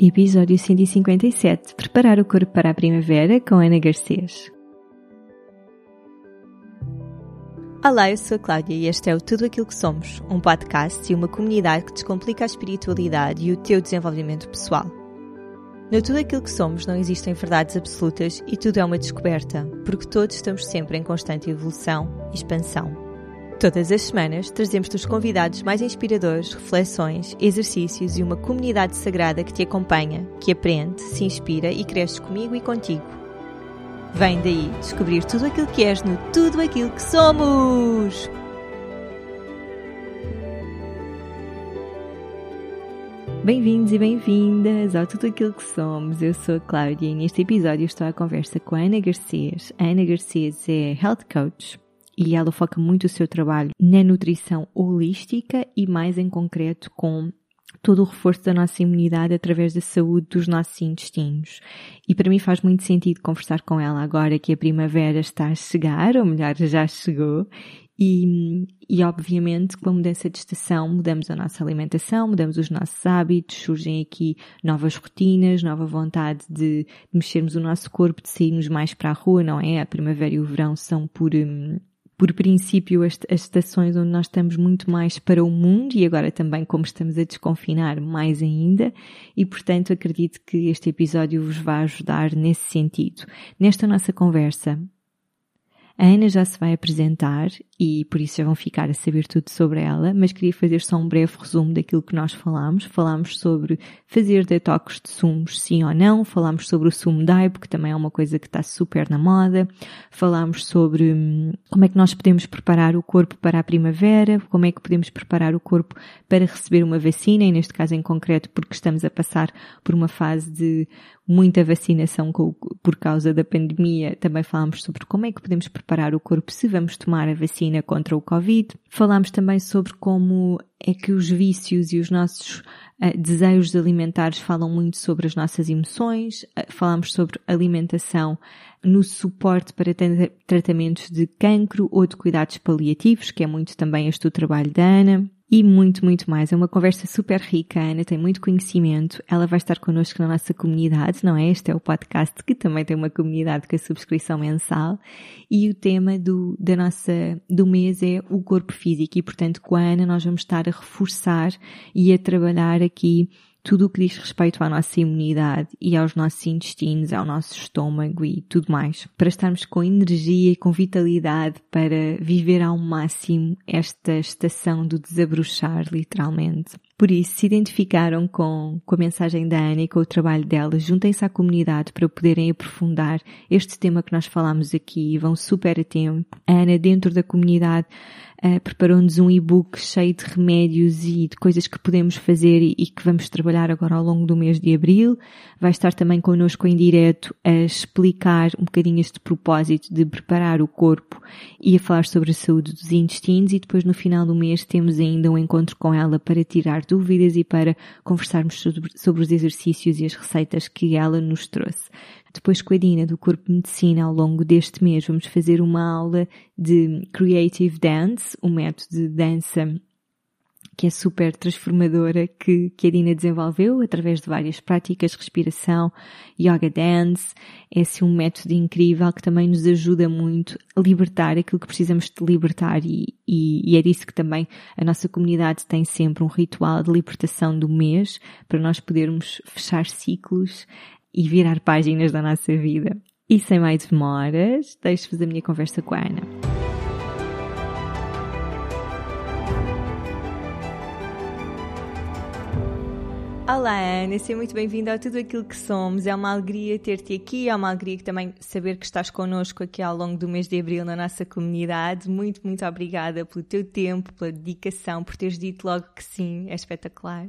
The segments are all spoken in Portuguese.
Episódio 157 Preparar o corpo para a primavera com Ana Garcês. Olá, eu sou a Cláudia e este é o Tudo Aquilo que Somos, um podcast e uma comunidade que descomplica a espiritualidade e o teu desenvolvimento pessoal. No Tudo Aquilo que Somos não existem verdades absolutas e tudo é uma descoberta, porque todos estamos sempre em constante evolução e expansão. Todas as semanas trazemos-te os convidados mais inspiradores, reflexões, exercícios e uma comunidade sagrada que te acompanha, que aprende, se inspira e cresce comigo e contigo. Vem daí descobrir tudo aquilo que és no Tudo Aquilo que Somos! Bem-vindos e bem-vindas ao Tudo Aquilo que Somos. Eu sou a Cláudia e neste episódio estou à conversa com a Ana Garcês. A Ana Garcês é Health Coach, e ela foca muito o seu trabalho na nutrição holística e mais em concreto com todo o reforço da nossa imunidade através da saúde dos nossos intestinos. E para mim faz muito sentido conversar com ela agora que a primavera está a chegar, ou melhor, já chegou, e, e obviamente com a mudança de estação mudamos a nossa alimentação, mudamos os nossos hábitos, surgem aqui novas rotinas, nova vontade de, mexermos o nosso corpo, de sairmos mais para a rua, não é? A primavera e o verão são por, hum, por princípio, as, as estações onde nós estamos muito mais para o mundo e agora também como estamos a desconfinar mais ainda e, portanto, acredito que este episódio vos vai ajudar nesse sentido. Nesta nossa conversa, a Ana já se vai apresentar e por isso já vão ficar a saber tudo sobre ela, mas queria fazer só um breve resumo daquilo que nós falámos. Falámos sobre fazer detox de sumos, sim ou não. Falámos sobre o sumo Daibo, que também é uma coisa que está super na moda. Falámos sobre hum, como é que nós podemos preparar o corpo para a primavera, como é que podemos preparar o corpo para receber uma vacina, e neste caso em concreto porque estamos a passar por uma fase de muita vacinação por causa da pandemia. Também falámos sobre como é que podemos preparar o corpo se vamos tomar a vacina contra o Covid. Falámos também sobre como é que os vícios e os nossos uh, desejos alimentares falam muito sobre as nossas emoções. Uh, falámos sobre alimentação no suporte para tratamentos de cancro ou de cuidados paliativos, que é muito também este o trabalho da Ana e muito, muito mais. É uma conversa super rica. A Ana tem muito conhecimento. Ela vai estar connosco na nossa comunidade, não é? Este é o podcast que também tem uma comunidade com a subscrição mensal. E o tema do, da nossa, do mês é o corpo físico. E portanto, com a Ana nós vamos estar a reforçar e a trabalhar aqui tudo o que diz respeito à nossa imunidade e aos nossos intestinos, ao nosso estômago e tudo mais, para estarmos com energia e com vitalidade para viver ao máximo esta estação do desabrochar, literalmente. Por isso, se identificaram com, com a mensagem da Ana e com o trabalho dela, juntem-se à comunidade para poderem aprofundar este tema que nós falamos aqui e vão super a tempo. A Ana, dentro da comunidade, uh, preparou-nos um e-book cheio de remédios e de coisas que podemos fazer e, e, que vamos trabalhar agora ao longo do mês de abril. Vai estar também connosco em direto a explicar um bocadinho este propósito de preparar o corpo e a falar sobre a saúde dos intestinos e depois no final do mês temos ainda um encontro com ela para tirar dúvidas e para conversarmos sobre, sobre os exercícios e as receitas que ela nos trouxe. Depois com a Dina do Corpo Medicina ao longo deste mês vamos fazer uma aula de Creative Dance, um método de dança que é super transformadora que, que a Dina desenvolveu através de várias práticas, respiração, yoga dance. É assim um método incrível que também nos ajuda muito a libertar aquilo que precisamos de libertar e, e, e é disso que também a nossa comunidade tem sempre um ritual de libertação do mês para nós podermos fechar ciclos e virar páginas da nossa vida. E sem mais demoras, deixo-vos a minha conversa com a Ana. Olá Ana, seja muito bem-vinda a tudo aquilo que somos. É uma alegria ter-te aqui, é uma alegria também saber que estás connosco aqui ao longo do mês de abril na nossa comunidade. Muito, muito obrigada pelo teu tempo, pela dedicação, por teres dito logo que sim, é espetacular.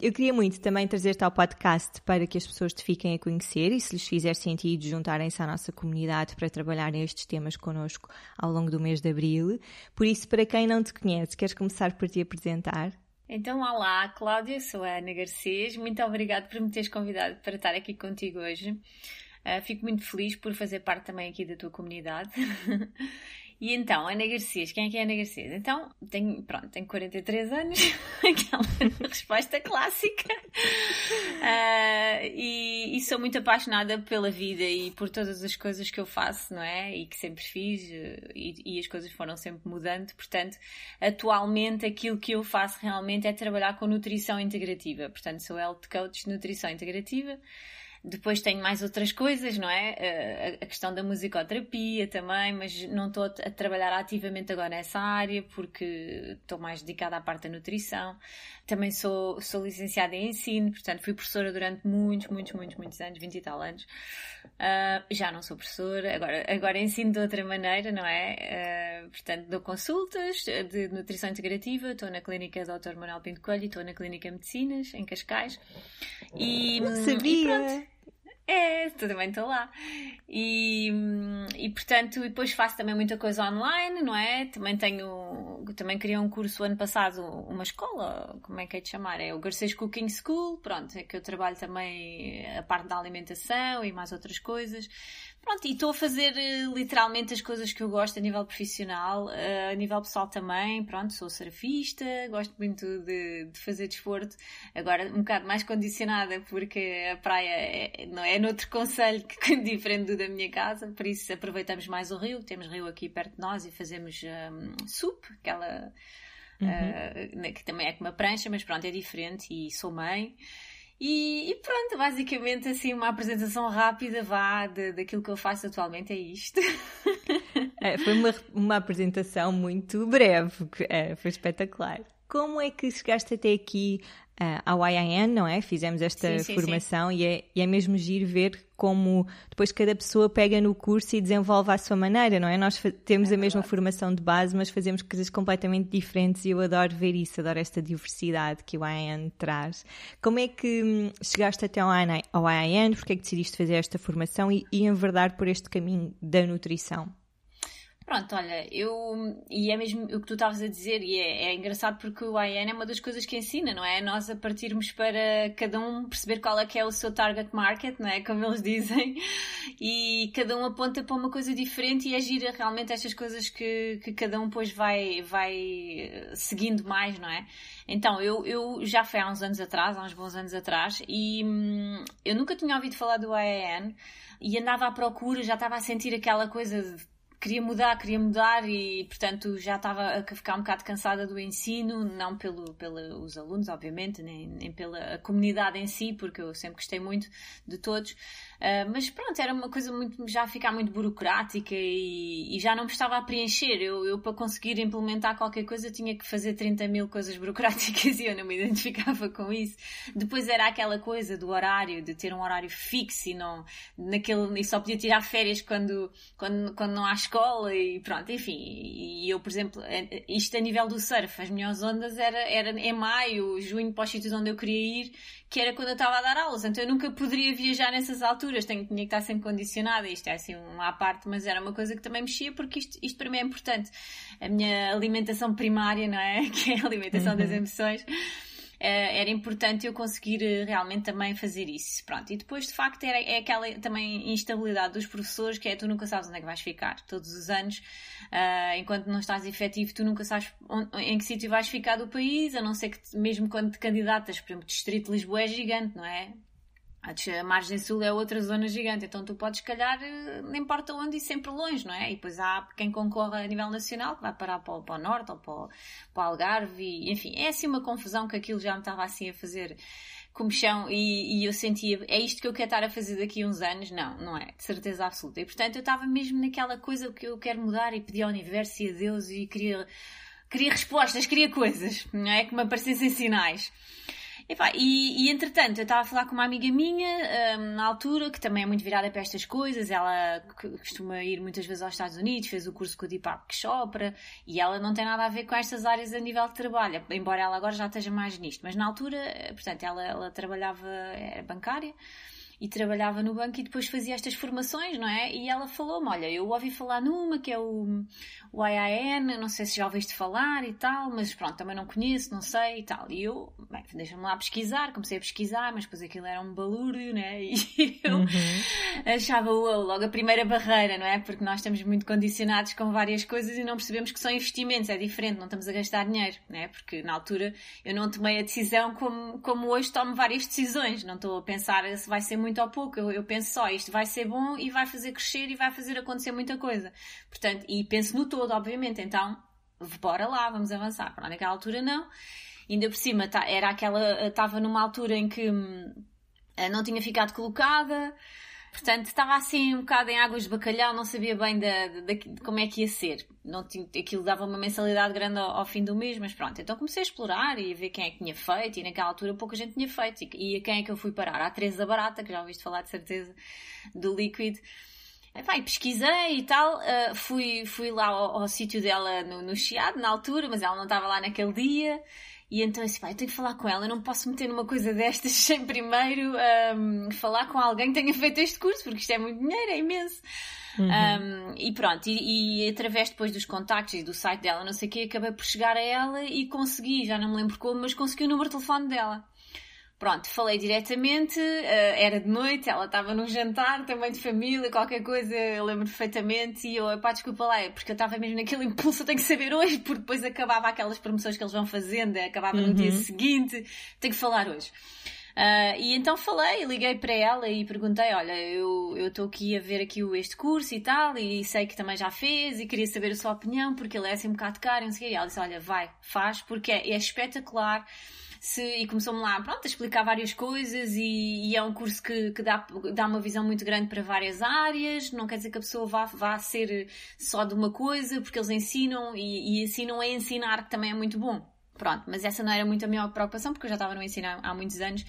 Eu queria muito também trazer-te ao podcast para que as pessoas te fiquem a conhecer e se lhes fizer sentido juntarem-se à nossa comunidade para trabalharem estes temas connosco ao longo do mês de abril. Por isso, para quem não te conhece, queres começar por te apresentar? Então, olá, Cláudia, sou a Ana Garcês. Muito obrigada por me teres convidado para estar aqui contigo hoje. Uh, fico muito feliz por fazer parte também aqui da tua comunidade. E então, Ana Garcias, quem é que é Ana Garcias? Então, tenho, pronto, tenho 43 anos, aquela resposta clássica. Uh, e, e, sou muito apaixonada pela vida e por todas as coisas que eu faço, não é? E que sempre fiz, e, e as coisas foram sempre mudando. Portanto, atualmente aquilo que eu faço realmente é trabalhar com nutrição integrativa. Portanto, sou health coach de nutrição integrativa. Depois tenho mais outras coisas, não é? Eh, a questão da musicoterapia também, mas não estou a trabalhar ativamente agora nessa área porque estou mais dedicada à parte da nutrição. Também sou, sou licenciada em ensino, portanto fui professora durante muitos, muitos, muitos, muitos anos, 20 e tal anos. Uh, já não sou professora, agora, agora ensino de outra maneira, não é? Uh, portanto, dou consultas de nutrição integrativa, estou na clínica Dr. Manuel Pinto Coelho e estou na clínica Medicinas, em Cascais. E, não sabia! E é, também estou lá. E, e portanto, depois faço também muita coisa online, não é? Também tenho, também criei um curso ano passado, uma escola, como é que é de chamar? É o Garcês Cooking School, pronto, é que eu trabalho também a parte da alimentação e mais outras coisas. Pronto, e estou a fazer eh, literalmente as coisas que eu gosto a nível profissional, eh, a nível pessoal também. Pronto, sou surfista, gosto muito de, de fazer desporto. Agora, um bocado mais condicionada, porque a praia é, não é noutro conselho que diferente do da minha casa, por isso aproveitamos mais o rio. Temos rio aqui perto de nós e fazemos um, SUP, aquela. Uhum. Uh, que também é com uma prancha, mas pronto, é diferente e sou mãe. E, e, pronto, basicamente assim uma apresentação rápida vá de, daquilo que eu faço atualmente é isto. É, foi uma, uma apresentação muito breve, é, foi espetacular. Como é que chegaste até aqui uh, ao IIN, não é? Fizemos esta sim, sim, formação sim. E, é, e é mesmo giro ver como depois cada pessoa pega no curso e desenvolve à sua maneira, não é? Nós temos é a mesma formação de base, mas fazemos coisas completamente diferentes e eu adoro ver isso, adoro esta diversidade que o IIN traz. Como é que hum, chegaste até ao IIN? Ao IIN? Porque é que decidiste fazer esta formação e, e enverdar por este caminho da nutrição? Pronto, olha, eu. E é mesmo o que tu estavas a dizer, e é, é, engraçado porque o IN é uma das coisas que ensina, não é? Nós a partirmos para cada um perceber qual é que é o seu target market, não é? Como eles dizem, e cada um aponta para uma coisa diferente e agir realmente estas coisas que, que cada um depois vai, vai seguindo mais, não é? Então, eu, eu já foi há uns anos atrás, há uns bons anos atrás, e hum, eu nunca tinha ouvido falar do IAN e andava à procura, já estava a sentir aquela coisa de queria mudar, queria mudar e, portanto, já estava a ficar um bocado cansada do ensino, não pelo, pelos alunos, obviamente, nem, nem pela comunidade em si, porque eu sempre gostei muito de todos, uh, mas pronto, era uma coisa muito, já ficar muito burocrática e, e já não me estava a preencher. Eu, eu, para conseguir implementar qualquer coisa, tinha que fazer 30 mil coisas burocráticas e eu não me identificava com isso. Depois era aquela coisa do horário, de ter um horário fixo e, não, naquele, e só podia tirar férias quando, quando, quando não há escola e pronto, enfim. E eu, por exemplo, isto a nível do surf, as minhas ondas era, era em maio, junho, para os sítios onde eu queria ir, que era quando eu estava a dar aulas. Então eu nunca poderia viajar nessas alturas, Tenho, tinha que estar sempre condicionada. Isto é assim uma à parte, mas era uma coisa que também mexia porque isto, isto para mim é importante. A minha alimentação primária, não é? Que é a alimentação uhum. das emoções era importante eu conseguir eh, realmente também fazer isso. Pronto, e depois de facto era, é aquela também instabilidade dos professores que é tu nunca sabes onde é que vais ficar. Todos os anos, uh, enquanto não estás efetivo, tu nunca sabes onde, em que sítio vais ficar do país, a não ser que mesmo quando te candidatas, por exemplo, o Distrito de Lisboa é gigante, não é? A margem sul é outra zona gigante, então tu podes calhar, eh, não importa onde e sempre longe, não é? E depois há quem concorra a nível nacional que vai parar para o, para o norte ou para o, para o Algarve, e, enfim, é assim uma confusão que aquilo já me estava assim a fazer comichão e, e eu sentia, é isto que eu quero estar a fazer daqui a uns anos? Não, não é, de certeza absoluta. E portanto eu estava mesmo naquela coisa que eu quero mudar e pedir ao universo e a Deus e queria, queria respostas, queria coisas, não é? Que me aparecessem sinais. E, e, entretanto, eu estava a falar com uma amiga minha um, na altura, que também é muito virada para estas coisas. Ela costuma ir muitas vezes aos Estados Unidos, fez o curso com o Deepak Chopra e ela não tem nada a ver com estas áreas a nível de trabalho, embora ela agora já esteja mais nisto. Mas na altura, portanto, ela, ela trabalhava, era bancária e trabalhava no banco e depois fazia estas formações, não é? E ela falou-me: Olha, eu ouvi falar numa que é o, o IAN, não sei se já ouviste falar e tal, mas pronto, também não conheço, não sei e tal. E eu, bem, deixa-me lá pesquisar, comecei a pesquisar, mas depois aquilo era um balúrdio, né? E eu uhum. achava logo a primeira barreira, não é? Porque nós estamos muito condicionados com várias coisas e não percebemos que são investimentos, é diferente, não estamos a gastar dinheiro, né? Porque na altura eu não tomei a decisão como, como hoje tomo várias decisões, não estou a pensar se vai ser muito muito ou pouco. Eu, eu, penso só, isto vai ser bom e vai fazer crescer e vai fazer acontecer muita coisa. Portanto, e penso no todo, obviamente. Então, bora lá, vamos avançar. Para naquela altura não. Ainda por cima, tá, era aquela, estava numa altura em que hum, não tinha ficado colocada. Portanto, estava assim um bocado em águas de bacalhau, não sabia bem de, de, de como é que ia ser. Não tinha, aquilo dava uma mensalidade grande ao, ao, fim do mês, mas pronto. Então comecei a explorar e a ver quem é que tinha feito, e naquela altura pouca gente tinha feito. E, e a quem é que eu fui parar? À Teresa Barata, que já ouviste falar de certeza, do Liquid. E, pesquisei e tal, uh, fui, fui lá ao, ao sítio dela no, no Chiado, na altura, mas ela não estava lá naquele dia. E então eu disse, eu tenho que falar com ela, eu não posso meter numa coisa destas sem primeiro um, falar com alguém que tenha feito este curso, porque isto é muito dinheiro, é imenso. Uhum. Um, e pronto, e, e, através depois dos contactos e do site dela, não sei o que, acabei por chegar a ela e consegui, já não me lembro como, mas consegui o número de telefone dela. Pronto, falei diretamente, uh, era de noite, ela estava num jantar também de família, qualquer coisa, eu lembro perfeitamente, e eu, pá, desculpa lá, é porque eu estava mesmo naquele impulso, eu tenho que saber hoje, porque depois acabava aquelas promoções que eles vão fazendo, acabava uhum. no dia uhum. seguinte, tenho que falar hoje. Uh, e então falei, liguei para ela e perguntei, olha, eu estou aqui a ver aqui este curso e tal, e sei que também já fez, e queria saber a sua opinião, porque ele é assim um bocado caro, e não sei o quê. E ela disse, olha, vai, faz, porque é, é espetacular, se, e começou-me lá pronto, a explicar várias coisas e, e é um curso que, que dá, dá uma visão muito grande para várias áreas, não quer dizer que a pessoa vá, vá ser só de uma coisa, porque eles ensinam e, e ensinam a ensinar, que também é muito bom. Pronto, mas essa não era muito a minha preocupação, porque eu já estava no ensino há, há muitos anos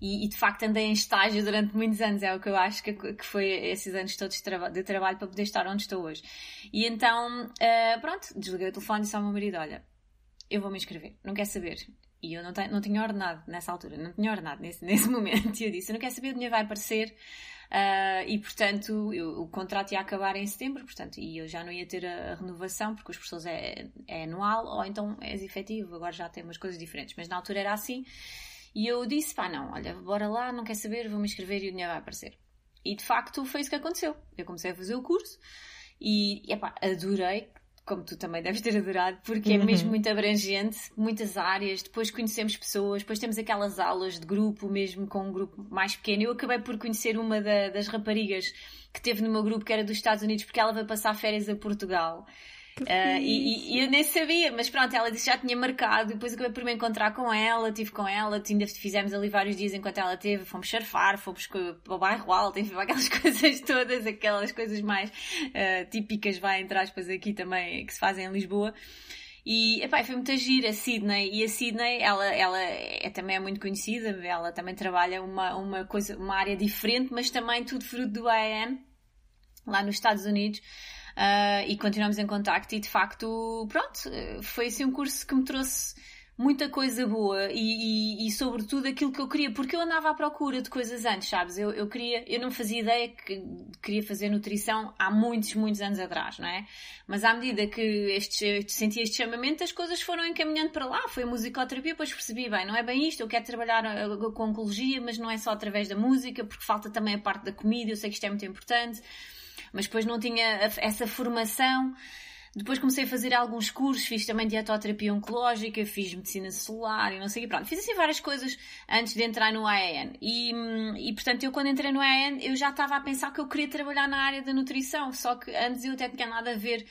e, e, de facto andei em estágio durante muitos anos, é o que eu acho que, que foi esses anos todos de, de, trabalho para poder estar onde estou hoje. E então, uh, pronto, desliguei o telefone e disse ao meu marido: Olha, eu vou me inscrever, não quer saber. E eu não, não tinha ordenado nessa altura, não tinha ordenado nesse, nesse momento. E eu disse: Eu não quero saber, o dinheiro vai aparecer. Uh, e portanto, eu, o contrato ia acabar em setembro, portanto, e eu já não ia ter a, a renovação, porque os professores é, é, anual, ou então é efetivo, agora já tem umas coisas diferentes. Mas na altura era assim. E eu disse: pá, não, olha, bora lá, não quer saber, vou me inscrever e o dinheiro vai aparecer. E de facto foi isso que aconteceu. Eu comecei a fazer o curso e, epá, adorei como tu também deves ter adorado, porque é mesmo uhum. muito abrangente, muitas áreas, depois conhecemos pessoas, depois temos aquelas aulas de grupo, mesmo com um grupo mais pequeno. Eu acabei por conhecer uma da, das raparigas que teve no meu grupo, que era dos Estados Unidos, porque ela vai passar férias a Portugal. Uh, e, e, eu nem sabia, mas pronto, ela disse que já tinha marcado, depois acabei por me encontrar com ela, estive com ela, ainda fizemos ali vários dias enquanto ela teve, fomos surfar, fomos para o bairro alto, enfim, aquelas coisas todas, aquelas coisas mais uh, típicas, vai entre aspas, aqui também, que se fazem em Lisboa. E epá, foi muito agir a Sydney. E a Sydney, ela, ela é, também é muito conhecida, ela também trabalha uma, uma, coisa, uma área diferente, mas também tudo fruto do IAM, lá nos Estados Unidos. Uh, e continuamos em contacto e de facto, pronto, foi assim um curso que me trouxe muita coisa boa e, e, e, sobretudo aquilo que eu queria, porque eu andava à procura de coisas antes, sabes? Eu, eu queria, eu não fazia ideia que queria fazer nutrição há muitos, muitos anos atrás, não é? Mas à medida que este, senti este chamamento, as coisas foram encaminhando para lá. Foi a musicoterapia, depois percebi, bem, não é bem isto, eu quero trabalhar uh, com oncologia, mas não é só através da música, porque falta também a parte da comida, eu sei que isto é muito importante mas depois não tinha essa formação. Depois comecei a fazer alguns cursos, fiz também dietoterapia oncológica, fiz medicina celular e não sei o que. Pronto, fiz assim várias coisas antes de entrar no AEN. E, e portanto, eu quando entrei no AEN, eu já estava a pensar que eu queria trabalhar na área da nutrição, só que antes eu até tinha nada a ver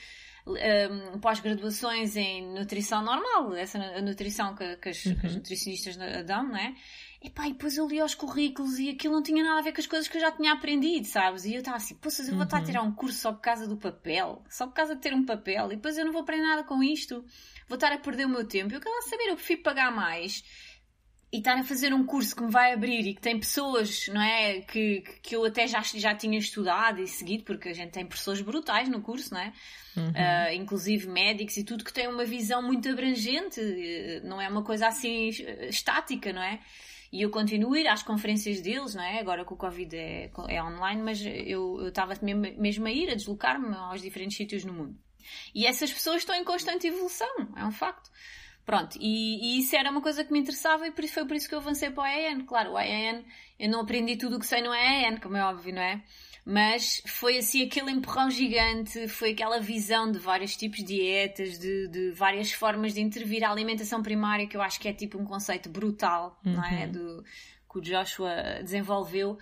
um, pós-graduações em nutrição normal, essa nutrição que, que, as, uhum. que as nutricionistas dão, não é? E pá, e depois eu li os currículos e aquilo não tinha nada a ver com as coisas que eu já tinha aprendido, sabes? E eu estava assim, poças, eu vou estar a uhum. tirar um curso só por causa do papel, só por causa de ter um papel, e depois eu não vou aprender nada com isto, vou estar a perder o meu tempo. Eu quero saber, eu prefiro pagar mais e estar a fazer um curso que me vai abrir e que tem pessoas, não é? Que, que eu até já, já tinha estudado e seguido, porque a gente tem pessoas brutais no curso, não é? Uhum. Uh, inclusive médicos e tudo que tem uma visão muito abrangente, não é uma coisa assim estática, não é? E eu continuo a ir às conferências deles, não é? Agora que o Covid é, é online, mas eu estava mesmo, mesmo a ir, a deslocar-me aos diferentes sítios no mundo. E essas pessoas estão em constante evolução, é um facto. Pronto, e, e, isso era uma coisa que me interessava e por isso, foi por isso que eu avancei para o AEN. Claro, o AEN, eu não aprendi tudo o que sei no AEN, como é óbvio, não é? Mas foi assim aquele empurrão gigante, foi aquela visão de vários tipos de dietas, de, de várias formas de intervir a alimentação primária, que eu acho que é tipo um conceito brutal, uhum. não é? Uhum. Do, que o Joshua desenvolveu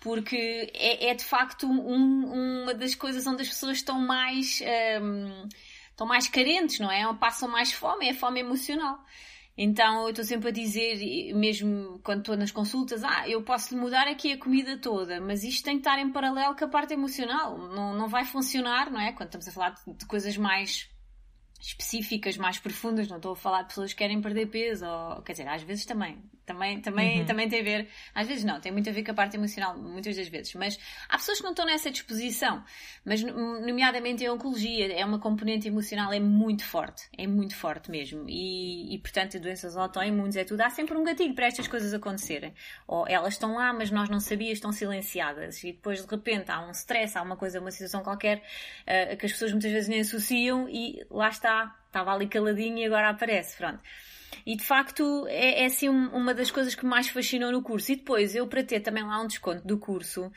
porque é, é de facto um, uma das coisas onde as pessoas estão mais um, estão mais carentes, não é? Passam mais fome, é a fome emocional. Então eu estou sempre a dizer, mesmo quando estou nas consultas, ah, eu posso mudar aqui a comida toda, mas isto tem que estar em paralelo com a parte emocional. Não, não vai funcionar, não é? Quando estamos a falar de, de coisas mais específicas, mais profundas, não estou a falar de pessoas que querem perder peso, ou, quer dizer, às vezes também, também, também, uhum. também tem a ver, às vezes não, tem muito a ver com a parte emocional, muitas das vezes, mas há pessoas que não estão nessa disposição, mas nomeadamente em oncologia, é uma componente emocional, é muito forte, é muito forte mesmo, e, e portanto doenças autoimunes é tudo, há sempre um gatilho para estas coisas acontecerem, ou elas estão lá, mas nós não sabíamos, estão silenciadas, e depois de repente há um stress, há uma coisa, uma situação qualquer, uh, que as pessoas muitas vezes nem associam, e lá está estava ali caladinho e agora aparece, pronto. E de facto é, é assim uma das coisas que mais fascinou no curso. E depois eu para ter também lá um desconto do curso,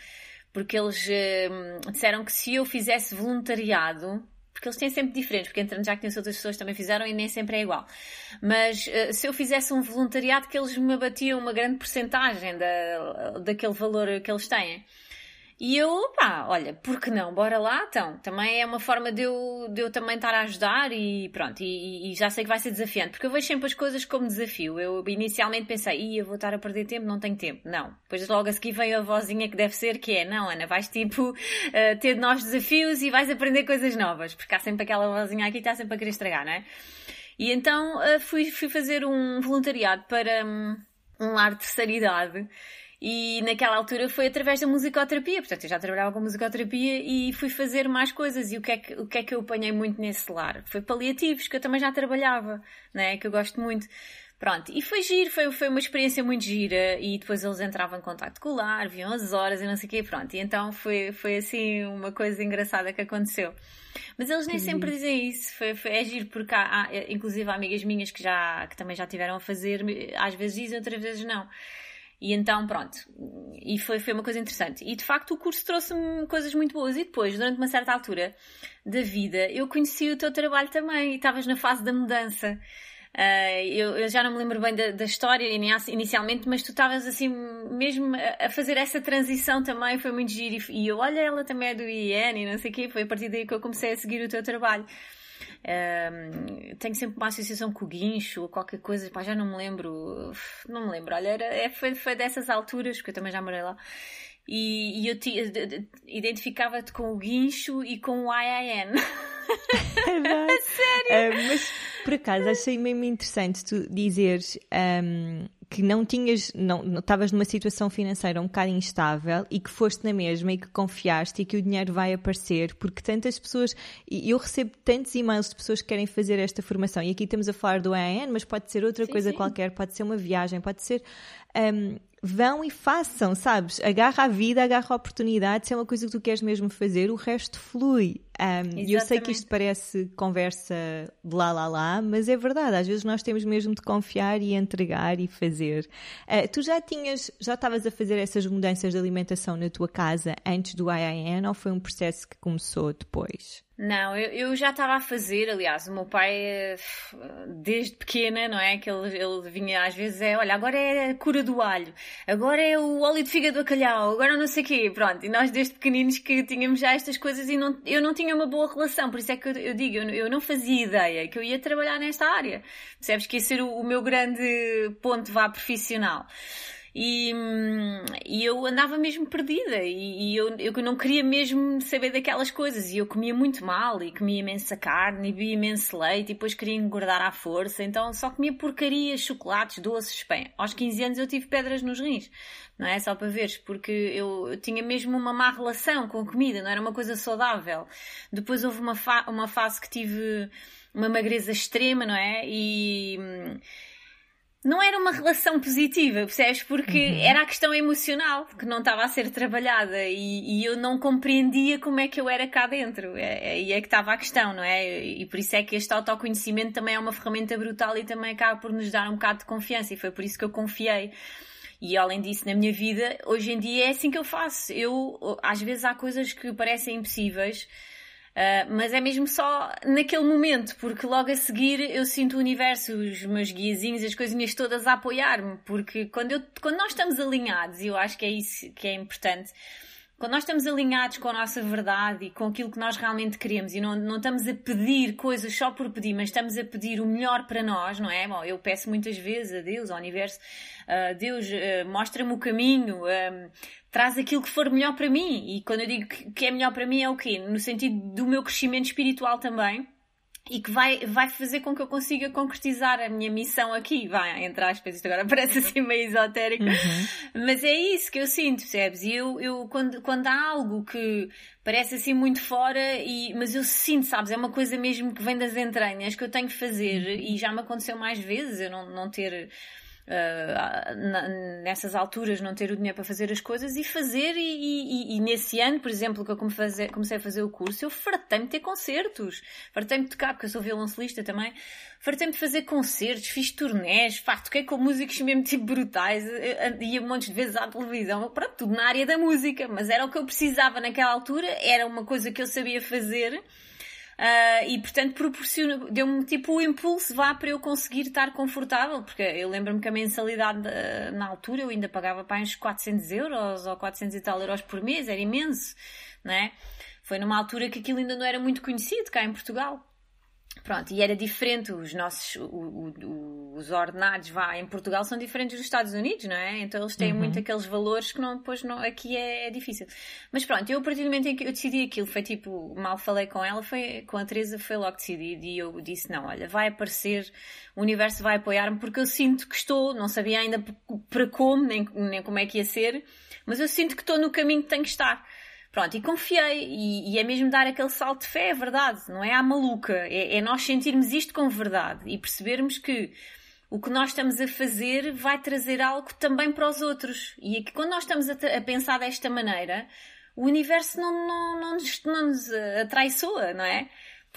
porque eles hum, disseram que se eu fizesse voluntariado, porque eles têm sempre diferentes, porque entrando já que outras pessoas também fizeram e nem sempre é igual. Mas uh, se eu fizesse um voluntariado que eles me abatiam uma grande porcentagem da, daquele valor que eles têm. E eu, pá, olha, por que não? Bora lá, então. Também é uma forma de eu, de eu também estar a ajudar e pronto. E, e já sei que vai ser desafiante, porque eu vejo sempre as coisas como desafio. Eu inicialmente pensei, ia, vou estar a perder tempo, não tenho tempo. Não. Depois logo a seguir veio a vozinha que deve ser, que é, não, Ana, vais tipo uh, ter novos desafios e vais aprender coisas novas, porque há sempre aquela vozinha aqui que está sempre a querer estragar, não é? E então uh, fui, fui fazer um voluntariado para um, um lar de terceira idade e naquela altura foi através da musicoterapia, portanto eu já trabalhava com musicoterapia e fui fazer mais coisas. E o que é que, o que, é que eu apanhei muito nesse lar? Foi paliativos, que eu também já trabalhava, né? que eu gosto muito. Pronto, e foi giro, foi, foi uma experiência muito gira e depois eles entravam em contato com o lar, viam as horas e não sei o quê, pronto. E então foi, foi assim uma coisa engraçada que aconteceu. Mas eles nem sempre dizem isso, foi, foi, é giro porque há, há, inclusive há amigas minhas que, já, que também já tiveram a fazer, às vezes dizem, outras vezes não. E então, pronto. E foi, foi uma coisa interessante. E de facto o curso trouxe-me coisas muito boas. E depois, durante uma certa altura da vida, eu conheci o teu trabalho também. E estavas na fase da mudança. Uh, eu, eu, já não me lembro bem da, da, história inicialmente, mas tu estavas assim mesmo a, fazer essa transição também, foi muito giro. E eu, olha, ela também é do IEN e não sei o quê, foi a partir daí que eu comecei a seguir o teu trabalho. Um, tenho sempre uma associação com o guincho ou qualquer coisa, pá, já não me lembro, não me lembro. Olha, era, é, foi, foi dessas alturas, porque eu também já morei lá. E, e eu identificava-te com o guincho e com o IIN. É Sério? Uh, mas por acaso achei mesmo interessante tu dizeres um, que não tinhas, não estavas numa situação financeira um bocado instável e que foste na mesma e que confiaste e que o dinheiro vai aparecer, porque tantas pessoas, e eu recebo tantos e-mails de pessoas que querem fazer esta formação, e aqui estamos a falar do AN, mas pode ser outra sim, coisa sim. qualquer, pode ser uma viagem, pode ser um, vão e façam, sabes? Agarra a vida, agarra a oportunidade, se é uma coisa que tu queres mesmo fazer, o resto flui. E um, eu sei que isto parece conversa de lá lá lá, mas é verdade, às vezes nós temos mesmo de confiar e entregar e fazer. Uh, tu já tinhas, já estavas a fazer essas mudanças de alimentação na tua casa antes do IIN ou foi um processo que começou depois? Não, eu, eu já estava a fazer, aliás, o meu pai, eh, desde pequena, não é? Que ele, ele vinha às vezes, é, olha, agora é a cura do alho, agora é o óleo de fígado bacalhau, agora não sei o quê, pronto. E nós desde pequeninos que tínhamos já estas coisas e não, eu não tinha uma boa relação, por isso é que eu, digo, eu, eu, não fazia ideia que eu ia trabalhar nesta área. Percebes que ia ser o, o meu grande ponto vá profissional. E, e eu andava mesmo perdida e, e, eu, eu não queria mesmo saber daquelas coisas e eu comia muito mal e comia imensa carne e bebia imenso leite e depois queria engordar à força, então só comia porcarias, chocolates, doces, bem, aos 15 anos eu tive pedras nos rins, não é? Só para veres, porque eu, eu tinha mesmo uma má relação com a comida, não era uma coisa saudável. Depois houve uma, fa uma fase que tive uma magreza extrema, não é? E não era uma relação positiva, percebes? Porque uhum. era a questão emocional que não estava a ser trabalhada e, e, eu não compreendia como é que eu era cá dentro. É, aí é, é que estava a questão, não é? E por isso é que este autoconhecimento também é uma ferramenta brutal e também acaba por nos dar um bocado de confiança e foi por isso que eu confiei. E além disso, na minha vida, hoje em dia é assim que eu faço. Eu, às vezes, há coisas que parecem impossíveis Uh, mas é mesmo só naquele momento, porque logo a seguir eu sinto o universo, os meus guiazinhos, as coisinhas todas a apoiar-me, porque quando, eu, quando nós estamos alinhados, e eu acho que é isso que é importante, quando nós estamos alinhados com a nossa verdade e com aquilo que nós realmente queremos e não, não estamos a pedir coisas só por pedir, mas estamos a pedir o melhor para nós, não é? Bom, eu peço muitas vezes a Deus, ao universo, uh, Deus, uh, mostra-me o caminho, traz aquilo que for melhor para mim. E quando eu digo que é melhor para mim é o quê? No sentido do meu crescimento espiritual também. E que vai, vai fazer com que eu consiga concretizar a minha missão aqui. Vai, entre aspas, isto agora parece assim meio esotérico. Uhum. Mas é isso que eu sinto, percebes? E eu, eu quando, quando há algo que parece assim muito fora, e, mas eu sinto, sabes? É uma coisa mesmo que vem das entranhas que eu tenho que fazer. Uhum. E já me aconteceu mais vezes eu não, não ter uh, nessas alturas não ter o dinheiro para fazer as coisas e fazer e, e, e nesse ano, por exemplo, que eu comecei, a fazer o curso, eu fartei-me de ter concertos, fartei-me de tocar, porque eu sou violoncelista também, fartei-me de fazer concertos, fiz turnés, pá, toquei com músicos mesmo tipo brutais, ia montes de vezes à televisão, pronto, tudo na área da música, mas era o que eu precisava naquela altura, era uma coisa que eu sabia fazer Uh, e portanto proporciona, deu-me tipo o impulso vá para eu conseguir estar confortável, porque eu lembro-me que a mensalidade uh, na altura eu ainda pagava para uns 400 euros ou 400 e tal euros por mês, era imenso, não é? Foi numa altura que aquilo ainda não era muito conhecido cá em Portugal. Pronto, e era diferente, os nossos, o, o, os ordenados vá, em Portugal são diferentes dos Estados Unidos, não é? Então eles têm uhum. muito aqueles valores que não, depois não, aqui é, é, difícil. Mas pronto, eu a partir do momento em que eu decidi aquilo, foi tipo, mal falei com ela, foi, com a Teresa foi logo decidido e eu disse, não, olha, vai aparecer, o universo vai apoiar-me porque eu sinto que estou, não sabia ainda para como, nem, nem como é que ia ser, mas eu sinto que estou no caminho que tenho que estar. Pronto, e confiei, e, e, é mesmo dar aquele salto de fé, é verdade, não é à maluca, é, é nós sentirmos isto com verdade e percebermos que o que nós estamos a fazer vai trazer algo também para os outros. E é que quando nós estamos a, a pensar desta maneira, o universo não, não, não, nos, não nos atraiçoa, não é?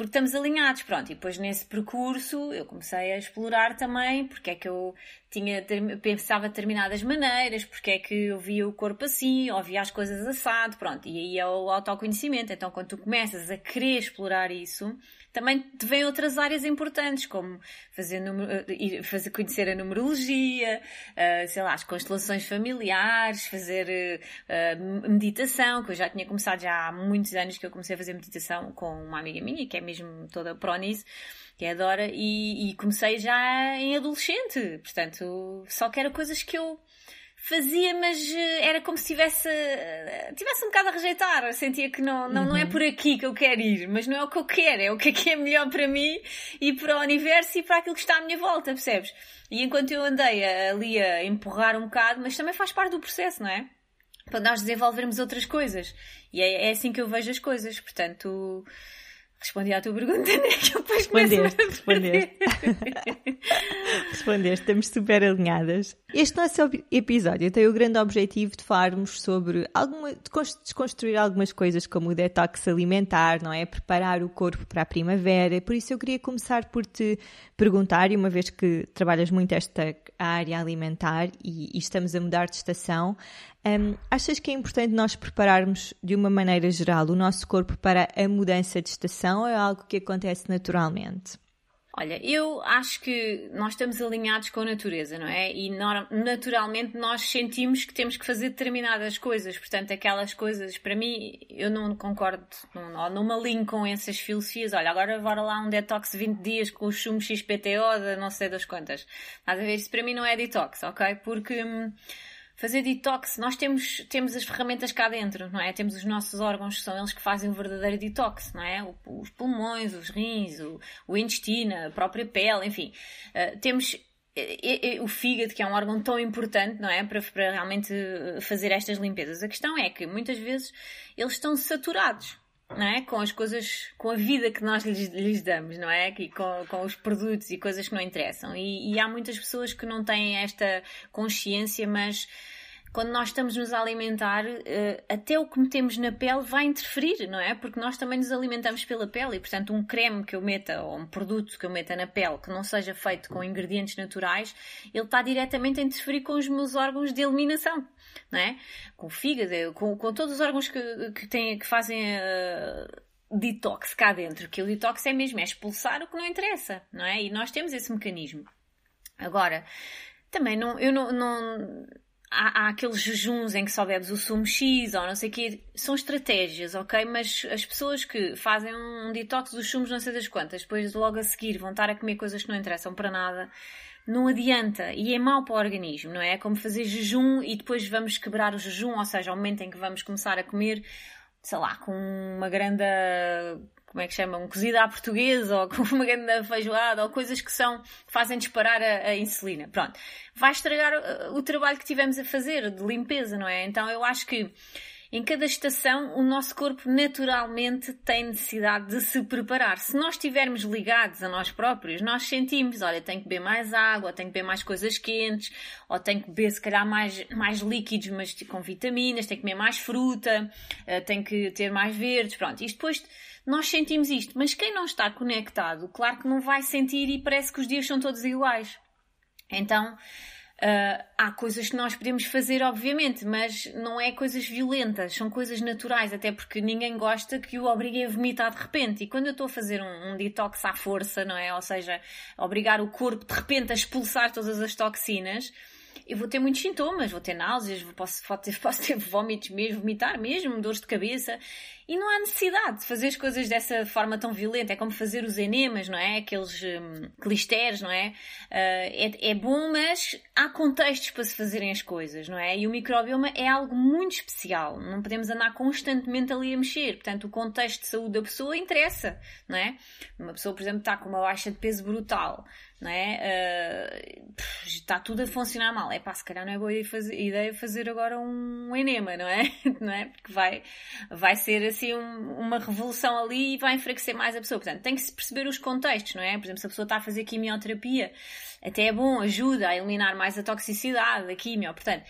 porque estamos alinhados, pronto. E depois nesse percurso eu comecei a explorar também porque é que eu tinha, pensava de determinadas maneiras, porque é que eu via o corpo assim, ou via as coisas assado, pronto. E aí é o autoconhecimento. Então quando tu começas a querer explorar isso, também te vêm outras áreas importantes, como fazer, eh, fazer conhecer a numerologia, uh, sei lá, as constelações familiares, fazer uh, meditação, que eu já tinha começado já há muitos anos que eu comecei a fazer meditação com uma amiga minha, que é mesmo toda pró nisso, que é a Dora, e, e comecei já em adolescente, portanto, só que eram coisas que eu fazia, mas eh, era como se tivesse, eh, tivesse um bocado a rejeitar. Eu sentia que não, não, uhum. não é uhum. por aqui que eu quero ir, mas não é o que eu quero, é o que é que é melhor para mim e para o universo e para aquilo que está à minha volta, percebes? E enquanto eu andei ali a empurrar um bocado, mas também faz parte do processo, não é? Para nós desenvolvermos outras coisas. E é, é assim que eu vejo as coisas, portanto. Respondi à tua pergunta, né? Que eu depois respondeste, respondeste. respondeste, estamos super alinhadas. Este nosso episódio tem o grande objetivo de falarmos sobre alguma, de desconstruir algumas coisas como o detox alimentar, não é? Preparar o corpo para a primavera. Por isso eu queria começar por te perguntar, e uma vez que trabalhas muito esta área alimentar e, e estamos a mudar de estação, um, achas que é importante nós prepararmos de uma maneira geral o nosso corpo para a mudança de estação ou é algo que acontece naturalmente? Olha, eu acho que nós estamos alinhados com a natureza, não é? E naturalmente nós sentimos que temos que fazer determinadas coisas. Portanto, aquelas coisas, para mim, eu não concordo, não, não me alinho com essas filosofias. Olha, agora bora lá um detox de 20 dias com o chumbo XPTO de não sei das quantas. Estás a ver? Isso para mim não é detox, ok? Porque. Hum, fazer detox. Nós temos, temos as ferramentas cá dentro, não é? Temos os nossos órgãos, são eles que fazem o verdadeiro detox, não é? os pulmões, os rins, o, o, intestino, a própria pele, enfim. Uh, temos o fígado, que é um órgão tão importante, não é? Para, para realmente fazer estas limpezas. A questão é que muitas vezes eles estão saturados não é? com as coisas, com a vida que nós lhes, lhes damos, não é? E com, com os produtos e coisas que não interessam. E, e há muitas pessoas que não têm esta consciência, mas quando nós estamos nos a alimentar, eh, até o que metemos na pele vai interferir, não é? Porque nós também nos alimentamos pela pele e, portanto, um creme que eu meta ou um produto que eu meta na pele que não seja feito com ingredientes naturais, ele está diretamente a interferir com os meus órgãos de eliminação, não é? Com o fígado, com, com todos os órgãos que, que, têm, que fazem. Uh, detox cá dentro, que o detox é mesmo é expulsar o que não interessa, não é? E nós temos esse mecanismo. Agora, também não, eu não, não há, há, aqueles jejuns em que só bebes o sumo X ou não sei o quê. São estratégias, ok? Mas as pessoas que fazem um detox dos sumos não sei das quantas, depois logo a seguir vão estar a comer coisas que não interessam para nada, não adianta. E é mau para o organismo, não é? É como fazer jejum e depois vamos quebrar o jejum, ou seja, ao momento em que vamos começar a comer, sei lá, com uma grande como é que chama, um cozido à portuguesa ou com uma grande feijoada ou coisas que são, que fazem disparar a, a, insulina. Pronto. Vai estragar o, o trabalho que tivemos a fazer de limpeza, não é? Então eu acho que em cada estação, o nosso corpo naturalmente tem necessidade de se preparar. Se nós estivermos ligados a nós próprios, nós sentimos, olha, tenho que beber mais água, tenho que beber mais coisas quentes, ou tenho que beber se calhar mais, mais líquidos, mas com vitaminas, tenho que comer mais fruta, eh, tenho que ter mais verdes, pronto. Isto depois nós sentimos isto, mas quem não está conectado, claro que não vai sentir e parece que os dias são todos iguais. Então, Uh, há coisas que nós podemos fazer, obviamente, mas não é coisas violentas, são coisas naturais, até porque ninguém gosta que o obriguem a vomitar de repente. E quando eu estou a fazer um, um, detox à força, não é? Ou seja, obrigar o corpo de repente a expulsar todas as toxinas, eu vou ter muitos sintomas, vou ter náuseas, posso, posso, ter, posso ter vômitos mesmo, vomitar mesmo, dores de cabeça. E não há necessidade de fazer as coisas dessa forma tão violenta. É como fazer os enemas, não é? Aqueles um, clisteres, não é? Uh, é? É bom, mas há contextos para se fazerem as coisas, não é? E o microbioma é algo muito especial. Não podemos andar constantemente ali a mexer. Portanto, o contexto de saúde da pessoa interessa, não é? Uma pessoa, por exemplo, está com uma baixa de peso brutal não é? Uh, está tudo a funcionar mal. É pá, se calhar não é boa ideia fazer agora um enema, não é? não é? Porque vai, vai ser assim um, uma revolução ali e vai enfraquecer mais a pessoa. Portanto, tem que se perceber os contextos, não é? Por exemplo, se a pessoa está a fazer quimioterapia, até é bom, ajuda a eliminar mais a toxicidade da quimio. Portanto,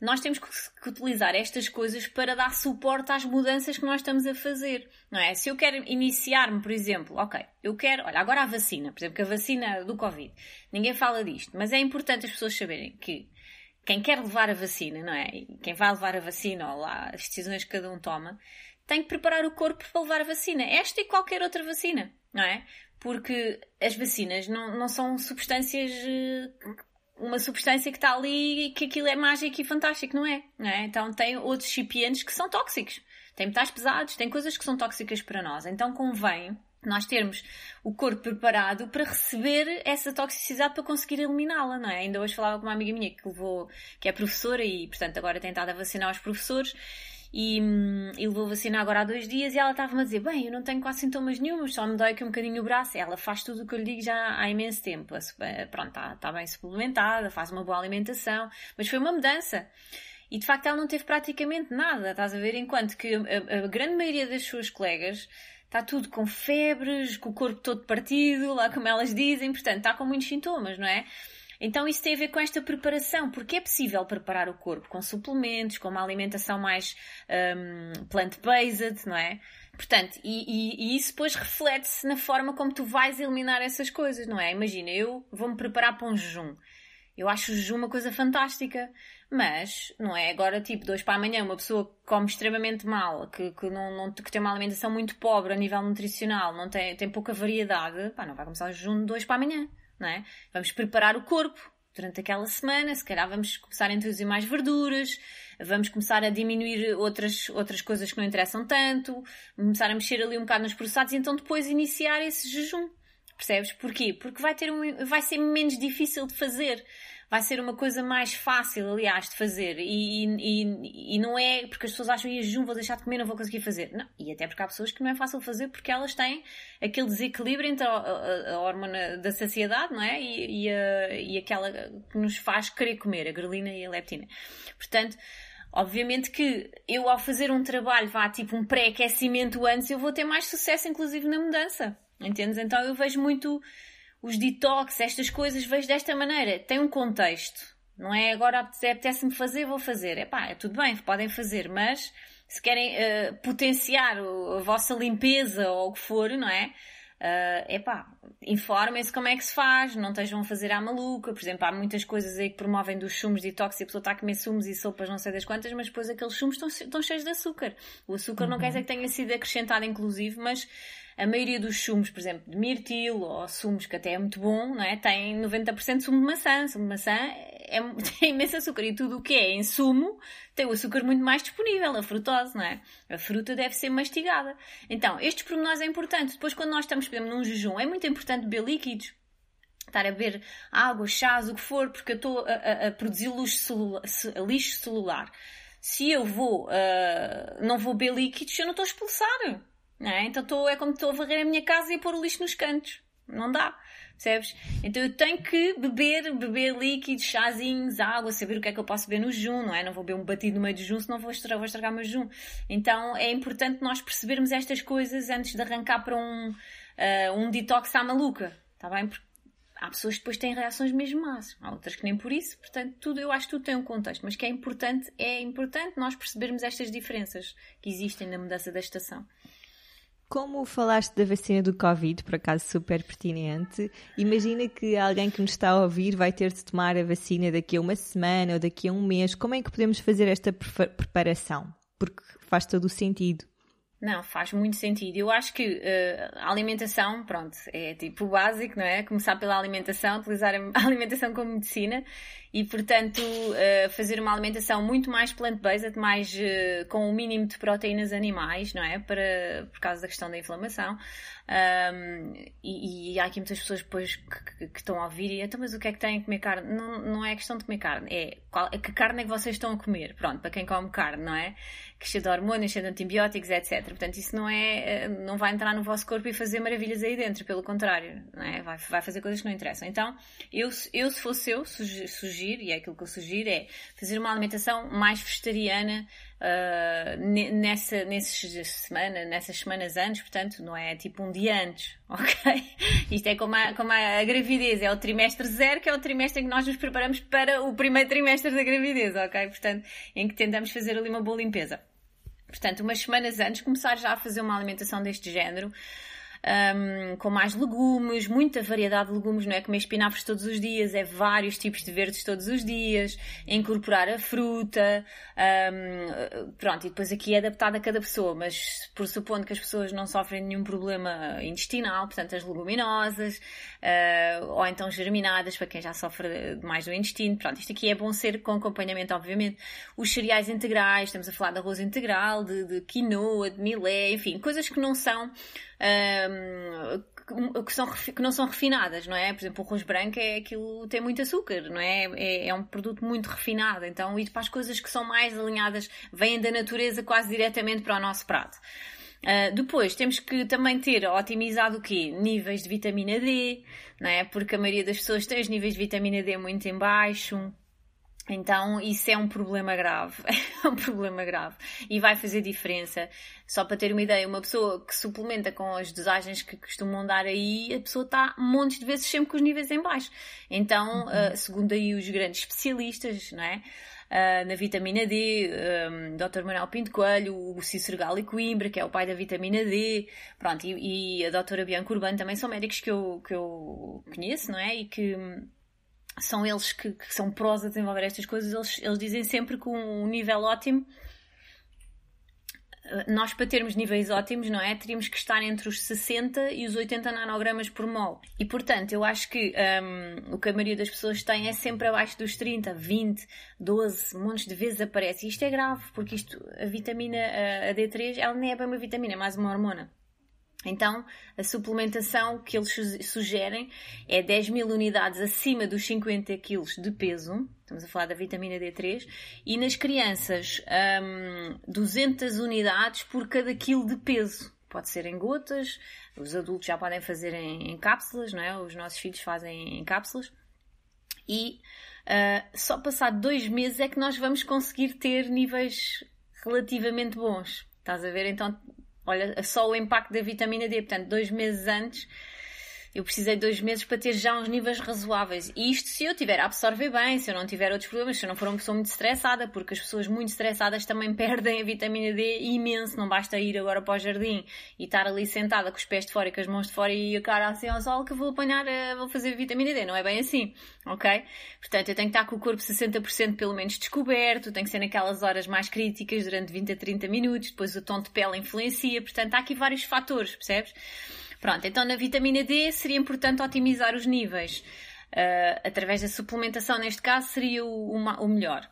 nós temos que utilizar estas coisas para dar suporte às mudanças que nós estamos a fazer, não é? Se eu quero iniciar-me, por exemplo, ok, eu quero, olha, agora a vacina, por exemplo, que a vacina do Covid, ninguém fala disto, mas é importante as pessoas saberem que quem quer levar a vacina, não é? Quem vai levar a vacina, ou lá, as decisões que cada um toma, tem que preparar o corpo para levar a vacina. Esta e qualquer outra vacina, não é? Porque as vacinas não, não são substâncias eh, uma substância que está ali e que aquilo é mágico e fantástico, não é? não é? Então tem outros recipientes que são tóxicos. Tem metais pesados, tem coisas que são tóxicas para nós. Então convém nós termos o corpo preparado para receber essa toxicidade para conseguir eliminá-la, não é? Ainda hoje falava com uma amiga minha que levou, que é professora e, portanto, agora tem estado a vacinar os professores e, hum, e levou vacina agora há dois dias e ela estava-me a dizer, bem, eu não tenho quase sintomas nenhums, só me dói aqui um bocadinho o braço. Ela faz tudo o que eu lhe digo já há imenso tempo. Eh, pronto, está, está bem suplementada, faz uma boa alimentação, mas foi uma mudança. E de facto ela não teve praticamente nada, estás a ver? Enquanto que a, a grande maioria das suas colegas está tudo com febres, com o corpo todo partido, lá como elas dizem, portanto está com muitos sintomas, não é? Então isso tem a ver com esta preparação, porque é possível preparar o corpo com suplementos, com uma alimentação mais um, plant-based, não é? Portanto, e, e, e isso depois reflete-se na forma como tu vais eliminar essas coisas, não é? Imagina, eu vou-me preparar para um jejum. Eu acho o jejum uma coisa fantástica, mas não é agora tipo dois para amanhã, uma pessoa que come extremamente mal, que, que, não, não, que tem uma alimentação muito pobre a nível nutricional, não tem, tem pouca variedade, pá, não vai começar o jejum de dois para amanhã não é? Vamos preparar o corpo durante aquela semana, se calhar vamos começar a introduzir mais verduras, vamos começar a diminuir outras, outras coisas que não interessam tanto, começar a mexer ali um bocado nos processados e então depois iniciar esse jejum. Percebes? Porquê? Porque vai, ter um, vai ser menos difícil de fazer vai ser uma coisa mais fácil, aliás, de fazer. E, e, e não é porque as pessoas acham que jejum vou deixar de comer, não vou conseguir fazer. Não. E até porque há pessoas que não é fácil fazer porque elas têm aquele desequilíbrio entre a, a, a hormona da saciedade, não é? E, e, a, e aquela que nos faz querer comer, a grelina e a leptina. Portanto, Obviamente que eu, ao fazer um trabalho, vá tipo um pré-aquecimento antes, eu vou ter mais sucesso, inclusive, na mudança. Entendes? Então eu vejo muito os detox, estas coisas, vejo desta maneira. Tem um contexto. Não é agora apetece-me fazer, vou fazer. É pá, é tudo bem, podem fazer, mas se querem uh, potenciar a vossa limpeza ou o que for, não é? Uh, epá, informem-se como é que se faz, não estejam a fazer à maluca. Por exemplo, há muitas coisas aí que promovem dos sumos detox e a pessoa está a comer sumos e sopas não sei das quantas, mas depois aqueles sumos estão, estão cheios de açúcar. O açúcar uhum. não quer dizer que tenha sido acrescentado, inclusive, mas a maioria dos sumos, por exemplo, de mirtilo ou sumos que até é muito bom, não é? tem 90% de sumo de maçã. Sumo de maçã é, tem imenso açúcar e tudo o que é em sumo tem o açúcar muito mais disponível, a frutose, não é? A fruta deve ser mastigada. Então, estes pormenores é importante. Depois, quando nós estamos, por exemplo, num jejum, é muito importante beber líquidos estar a beber água, chás, o que for, porque eu estou a, a, a produzir lixo celular, lixo celular. Se eu vou, uh, não vou beber líquidos, eu não estou a expulsar. É? Então tô, é como estou a varrer a minha casa e a pôr o lixo nos cantos. Não dá. Percebes? Então eu tenho que beber, beber líquidos, chazinhos, água, saber o que é que eu posso beber no jejum, não é? Não vou beber um batido no meio do jejum, senão vou estragar, vou estragar meu jejum. Então é importante nós percebermos estas coisas antes de arrancar para um, uh, um detox à maluca. Está bem? Porque há pessoas que depois têm reações mesmo más, há outras que nem por isso, portanto, tudo, eu acho que tudo tem um contexto, mas que é importante, é importante nós percebermos estas diferenças que existem na mudança da estação. Como falaste da vacina do Covid, por acaso super pertinente, imagina que alguém que nos está a ouvir vai ter de tomar a vacina daqui a uma semana ou daqui a um mês. Como é que podemos fazer esta preparação? Porque faz todo o sentido. Não, faz muito sentido. Eu acho que uh, a alimentação, pronto, é tipo o básico, não é? Começar pela alimentação, utilizar a alimentação como medicina e, portanto, uh, fazer uma alimentação muito mais plant-based, mais uh, com o um mínimo de proteínas animais, não é? Para, por causa da questão da inflamação. Um, e, e, há aqui muitas pessoas depois que, que, que, estão a ouvir e então, mas o que é que têm que comer carne? Não, não é questão de comer carne, é qual, que carne é que vocês estão a comer? Pronto, para quem come carne, não é? Que cheia de hormônios, cheia de antibióticos, etc. Portanto, isso não é, eh, não vai entrar no vosso corpo e fazer maravilhas aí dentro, pelo contrário, não é? Vai, vai fazer coisas que não interessam. Então, eu, eu se fosse eu, sugiro, e é aquilo que eu sugiro, é fazer uma alimentação mais vegetariana, uh, nessa, nesses semana, nessas semanas antes, portanto, não é tipo um dia antes, ok? Isto é como a, como a gravidez, é o trimestre zero, que é o trimestre em que nós nos preparamos para o primeiro trimestre da gravidez, ok? Portanto, em que tentamos fazer ali uma boa limpeza. Portanto, umas semanas antes, começar já a fazer uma alimentação deste género um, com mais legumes, muita variedade de legumes, não é comer espinafres todos os dias, é vários tipos de verdes todos os dias, incorporar a fruta, um, pronto, e depois aqui é adaptado a cada pessoa, mas por supondo que as pessoas não sofrem nenhum problema intestinal, portanto as leguminosas, uh, ou então germinadas, para quem já sofre mais do intestino, pronto, isto aqui é bom ser com acompanhamento, obviamente. Os cereais integrais, estamos a falar de arroz integral, de, de quinoa, de milé, enfim, coisas que não são que, são, que não são refinadas, não é? Por exemplo, o arroz branco é aquilo tem muito açúcar, não é? é? É, um produto muito refinado, então ir para as coisas que são mais alinhadas, vêm da natureza quase diretamente para o nosso prato. Uh, depois temos que também ter otimizado o quê? Níveis de vitamina D, não é? Porque a maioria das pessoas tem os níveis de vitamina D muito em baixo. Então, isso é um problema grave. É um problema grave. E vai fazer diferença. Só para ter uma ideia, uma pessoa que suplementa com as dosagens que costumam dar aí, a pessoa está montes de vezes sempre com os níveis em baixo. Então, uhum. uh, segundo aí os grandes especialistas, não é? Uh, na vitamina D, um, Dr. Manuel Pinto Coelho, o Cícero Gali Coimbra, que é o pai da vitamina D, pronto, e, e a Dra. Bianca Urbano também são médicos que eu, que eu conheço, não é? E que são eles que, que, são prós a desenvolver estas coisas, eles, eles dizem sempre que um nível ótimo, eh, nós para termos níveis ótimos, não é? Teríamos que estar entre os 60 e os 80 nanogramas por mol. E portanto, eu acho que um, o que a maioria das pessoas tem é sempre abaixo dos 30, 20, 12, montes de vezes aparece. E isto é grave, porque isto, a vitamina a D3, ela nem é bem uma vitamina, é mais uma hormona. Então, a suplementação que eles sugerem é 10 mil unidades acima dos 50 kg de peso, estamos a falar da vitamina D3, e nas crianças, um, 200 unidades por cada quilo de peso. Pode ser em gotas, os adultos já podem fazer em, em cápsulas, não é? Os nossos filhos fazem em cápsulas. E uh, só passado dois meses é que nós vamos conseguir ter níveis relativamente bons. Estás a ver? Então, olha, só o impacto da vitamina D. Portanto, dois meses antes eu precisei de dois meses para ter já uns níveis razoáveis. E isto se eu tiver a absorver bem, se eu não tiver outros problemas, se eu não for uma pessoa muito estressada, porque as pessoas muito estressadas também perdem a vitamina D imenso. Não basta ir agora para o jardim e estar ali sentada com os pés de fora e com as mãos de fora e a cara assim ao sol que vou apanhar, eh, vou fazer vitamina D. Não é bem assim, ok? Portanto, eu tenho que estar com o corpo 60% pelo menos descoberto, tem que ser naquelas horas mais críticas, durante 20 a 30 minutos, depois o tom de pele influencia. Portanto, há aqui vários fatores, percebes? Pronto, então na vitamina D seria importante otimizar os níveis. Uh, através da suplementação, neste caso, seria o, o melhor.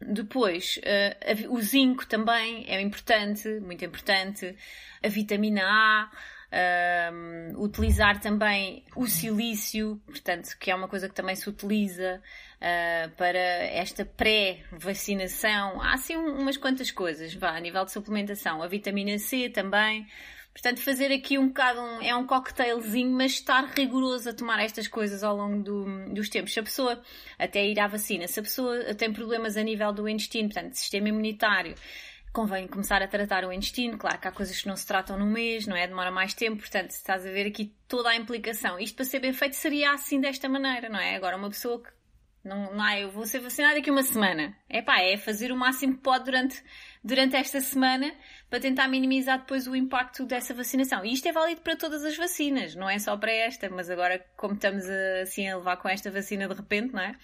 Depois, uh, o zinco também é importante, muito importante. A vitamina A. Uh, utilizar também o silício, portanto, que é uma coisa que também se utiliza uh, para esta pré-vacinação. Há assim umas quantas coisas, vá, a nível de suplementação. A vitamina C também, Portanto, fazer aqui um bocado um, é um cocktailzinho, mas estar rigoroso a tomar estas coisas ao longo do, dos tempos. Se a pessoa até ir à vacina, se a pessoa tem problemas a nível do intestino, portanto, sistema imunitário, convém começar a tratar o intestino. Claro que há coisas que não se tratam num mês, não é? Demora mais tempo, portanto, estás a ver aqui toda a implicação. Isto para ser bem feito seria assim desta maneira, não é? Agora, uma pessoa que não, não é, eu vou ser vacinada daqui uma semana. É pá, é fazer o máximo que pode durante durante esta semana para tentar minimizar depois o impacto dessa vacinação. E isto é válido para todas as vacinas, não é só para esta, mas agora, como estamos a, assim a levar com esta vacina de repente, não é?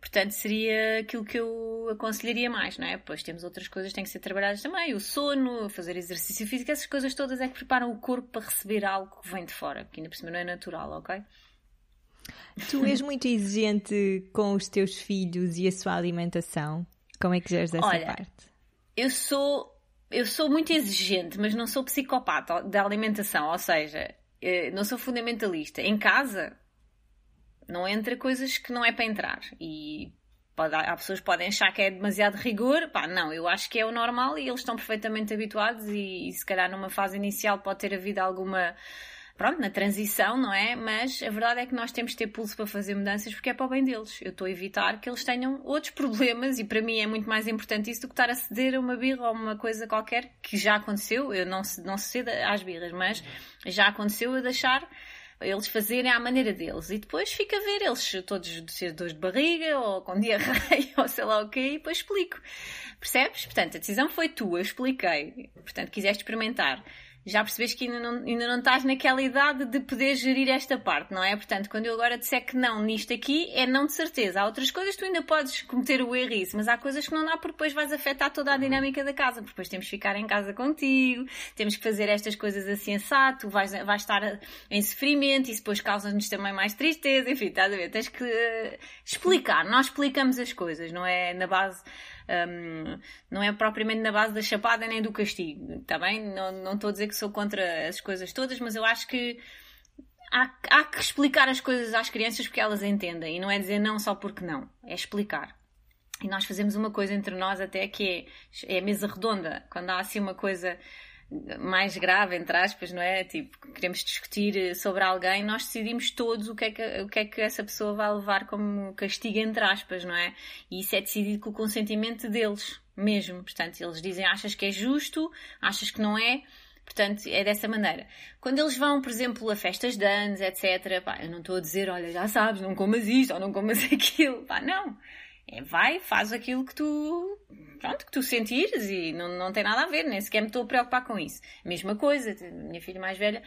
Portanto, seria aquilo que eu aconselharia mais, não é? Depois temos outras coisas que têm que ser trabalhadas também. O sono, fazer exercício físico, essas coisas todas é que preparam o corpo para receber algo que vem de fora, que ainda por cima não é natural, ok? Tu és muito exigente com os teus filhos e a sua alimentação. Como é que geres essa Olha, parte? eu sou eu sou muito exigente, mas não sou psicopata da alimentação, ou seja, eh, não sou fundamentalista. Em casa não entra coisas que não é para entrar e pode, há pessoas que podem achar que é demasiado rigor, pá, não, eu acho que é o normal e eles estão perfeitamente habituados e, e se calhar numa fase inicial pode ter havido alguma pronto, na transição, não é? Mas a verdade é que nós temos de ter pulso para fazer mudanças porque é para o bem deles. Eu estou a evitar que eles tenham outros problemas e para mim é muito mais importante isso do que estar a ceder a uma birra ou uma coisa qualquer que já aconteceu. Eu não, não cedo às birras, mas já aconteceu eu deixar eles fazerem à maneira deles e depois fica a ver eles todos ser dores de barriga ou com diarreia ou sei lá o quê e depois explico. Percebes? Portanto, a decisão foi tua, eu expliquei. Portanto, quiseste experimentar já percebes que ainda não, ainda não estás naquela idade de poder gerir esta parte, não é? Portanto, quando eu agora disser que não nisto aqui, é não de certeza. Há outras coisas que tu ainda podes cometer o erro isso, mas há coisas que não dá porque depois vais afetar toda a dinâmica da casa, porque depois temos que ficar em casa contigo, temos que fazer estas coisas assim tu vais, vais estar em sofrimento, isso depois causa-nos também mais tristeza, enfim, estás a ver? Tens que uh, explicar, nós explicamos as coisas, não é na base um, não é propriamente na base da chapada nem do castigo, está bem? Não, estou a dizer que sou contra as coisas todas, mas eu acho que há, há que explicar as coisas às crianças porque elas entendem e não é dizer não só porque não, é explicar. E nós fazemos uma coisa entre nós até que é, é a mesa redonda, quando há assim uma coisa mais grave, entre aspas, não é? Tipo, queremos discutir eh, sobre alguém, nós decidimos todos o que, é que, o que é que essa pessoa vai levar como castigo, entre aspas, não é? E isso é decidido com o consentimento deles mesmo. Portanto, eles dizem, achas que é justo, achas que não é. Portanto, é dessa maneira. Quando eles vão, por exemplo, a festas de anos, etc., pá, eu não estou a dizer, olha, já sabes, não comas isto ou não comas aquilo. Pá, não. É, vai, faz aquilo que tu, pronto, que tu sentires e não, não tem nada a ver, nem sequer me estou a preocupar com isso. Mesma coisa, minha filha mais velha,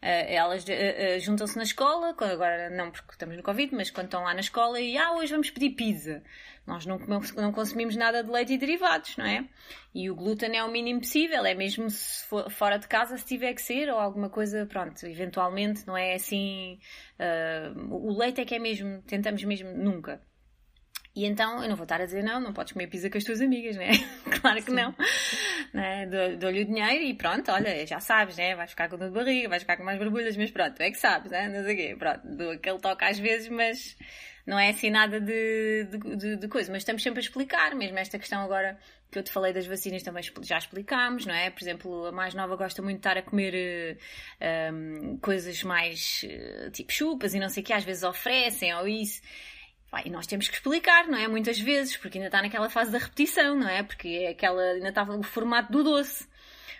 Uh, elas uh, uh, juntam-se na escola, agora não porque estamos no Covid, mas quando estão lá na escola e ah, hoje vamos pedir pizza. Nós não, não consumimos nada de leite e derivados, não é? E o glúten é o mínimo possível, é mesmo for, fora de casa se tiver que ser, ou alguma coisa, pronto, eventualmente, não é assim. o leite é que é mesmo, tentamos mesmo nunca. E então eu não vou estar a dizer não, não podes comer pizza com as tuas amigas, né? claro que Sim. não. né? Dou-lhe o dinheiro e pronto, olha, já sabes, né? Vais ficar com dor de barriga, vais ficar com mais borbulhas, mas pronto, tu é que sabes, né? Não sei o quê. Pronto, dou aquele toque às vezes, mas não é assim nada de, de, de, de, coisa. Mas estamos sempre a explicar, mesmo esta questão agora que eu te falei das vacinas também já explicámos, não é? Por exemplo, a mais nova gosta muito de estar a comer um, coisas mais tipo chupas e não sei o que, às vezes oferecem ou isso. E nós temos que explicar, não é? Muitas vezes, porque ainda está naquela fase da repetição, não é? Porque é aquela, ainda estava no formato do doce.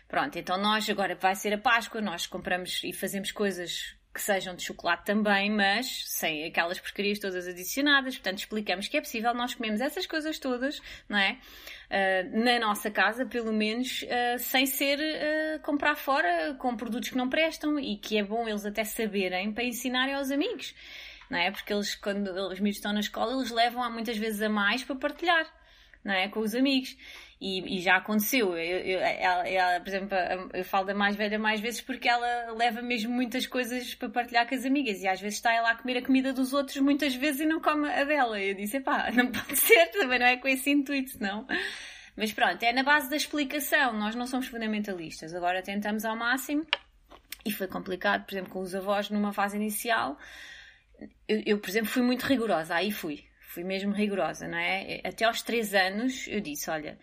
Pronto, então nós agora vai ser a Páscoa, nós compramos e fazemos coisas que sejam de chocolate também, mas sem aquelas porcarias todas adicionadas. Portanto, explicamos que é possível nós comemos essas coisas todas, não é? Uh, na nossa casa, pelo menos, uh, sem ser uh, comprar fora com produtos que não prestam e que é bom eles até saberem para ensinarem aos amigos, não é? Porque eles, quando os miúdos estão na escola, eles levam há muitas vezes a mais para partilhar, não é? Com os amigos. E, e, já aconteceu. Eu, eu, ela, ela, por exemplo, eu falo da mais velha mais vezes porque ela leva mesmo muitas coisas para partilhar com as amigas e às vezes está ela a comer a comida dos outros muitas vezes e não come a dela. Eu disse, pá, não pode ser, também não é com esse intuito, não. Mas pronto, é na base da explicação. Nós não somos fundamentalistas. Agora tentamos ao máximo e foi complicado, por exemplo, com os avós numa fase inicial. Eu, eu por exemplo, fui muito rigorosa, aí fui. Fui mesmo rigorosa, não é? Até aos 3 anos eu disse: olha,